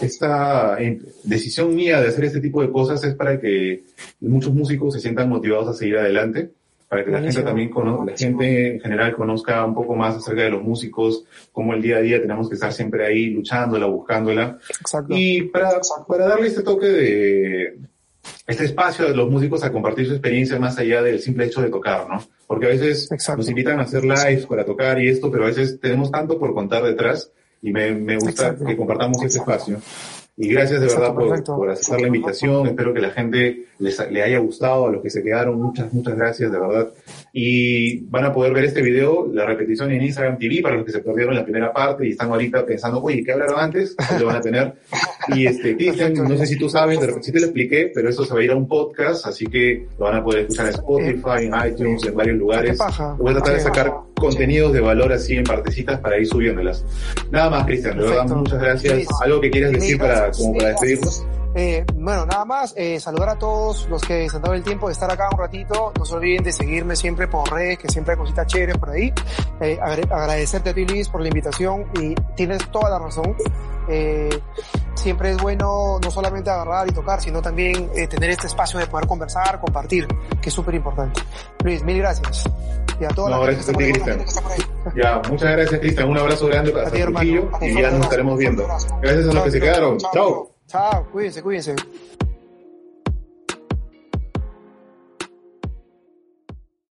esta decisión mía de hacer este tipo de cosas es para que muchos músicos se sientan motivados a seguir adelante, para que la gente también conozca, la gente en general conozca un poco más acerca de los músicos, cómo el día a día tenemos que estar siempre ahí luchándola, buscándola. Exacto. Y para, para darle este toque de, este espacio de los músicos a compartir su experiencia más allá del simple hecho de tocar, ¿no? Porque a veces nos invitan a hacer lives para tocar y esto, pero a veces tenemos tanto por contar detrás y me, me gusta que compartamos este espacio. Y gracias de verdad por, por, aceptar la invitación. Espero que la gente les, le haya gustado, a los que se quedaron. Muchas, muchas gracias, de verdad. Y van a poder ver este video, la repetición en Instagram TV para los que se perdieron la primera parte y están ahorita pensando, oye, ¿qué hablaron antes? Pues lo van a tener. Y este, Cristian, no sé si tú sabes, de repente sí te lo expliqué, pero eso se va a ir a un podcast, así que lo van a poder escuchar en Spotify, en iTunes, en varios lugares. Voy a tratar de sacar contenidos de valor así en partecitas para ir subiéndolas. Nada más, Cristian, de verdad, muchas gracias. ¿Algo que quieras decir para, como para despedirnos? Eh, bueno, nada más, eh, saludar a todos los que se han dado el tiempo de estar acá un ratito. No se olviden de seguirme siempre por redes, que siempre hay cositas chéveres por ahí. Eh, agradecerte a ti, Luis, por la invitación y tienes toda la razón. Eh, siempre es bueno no solamente agarrar y tocar, sino también eh, tener este espacio de poder conversar, compartir, que es súper importante. Luis, mil gracias. Y a toda no, la gracias a ti, Cristian. Ya, muchas gracias, Cristian. Un abrazo grande para ti, hermano. y ya nos estaremos viendo. Gracias a los que se quedaron. Chao. 操，古元首，古元首。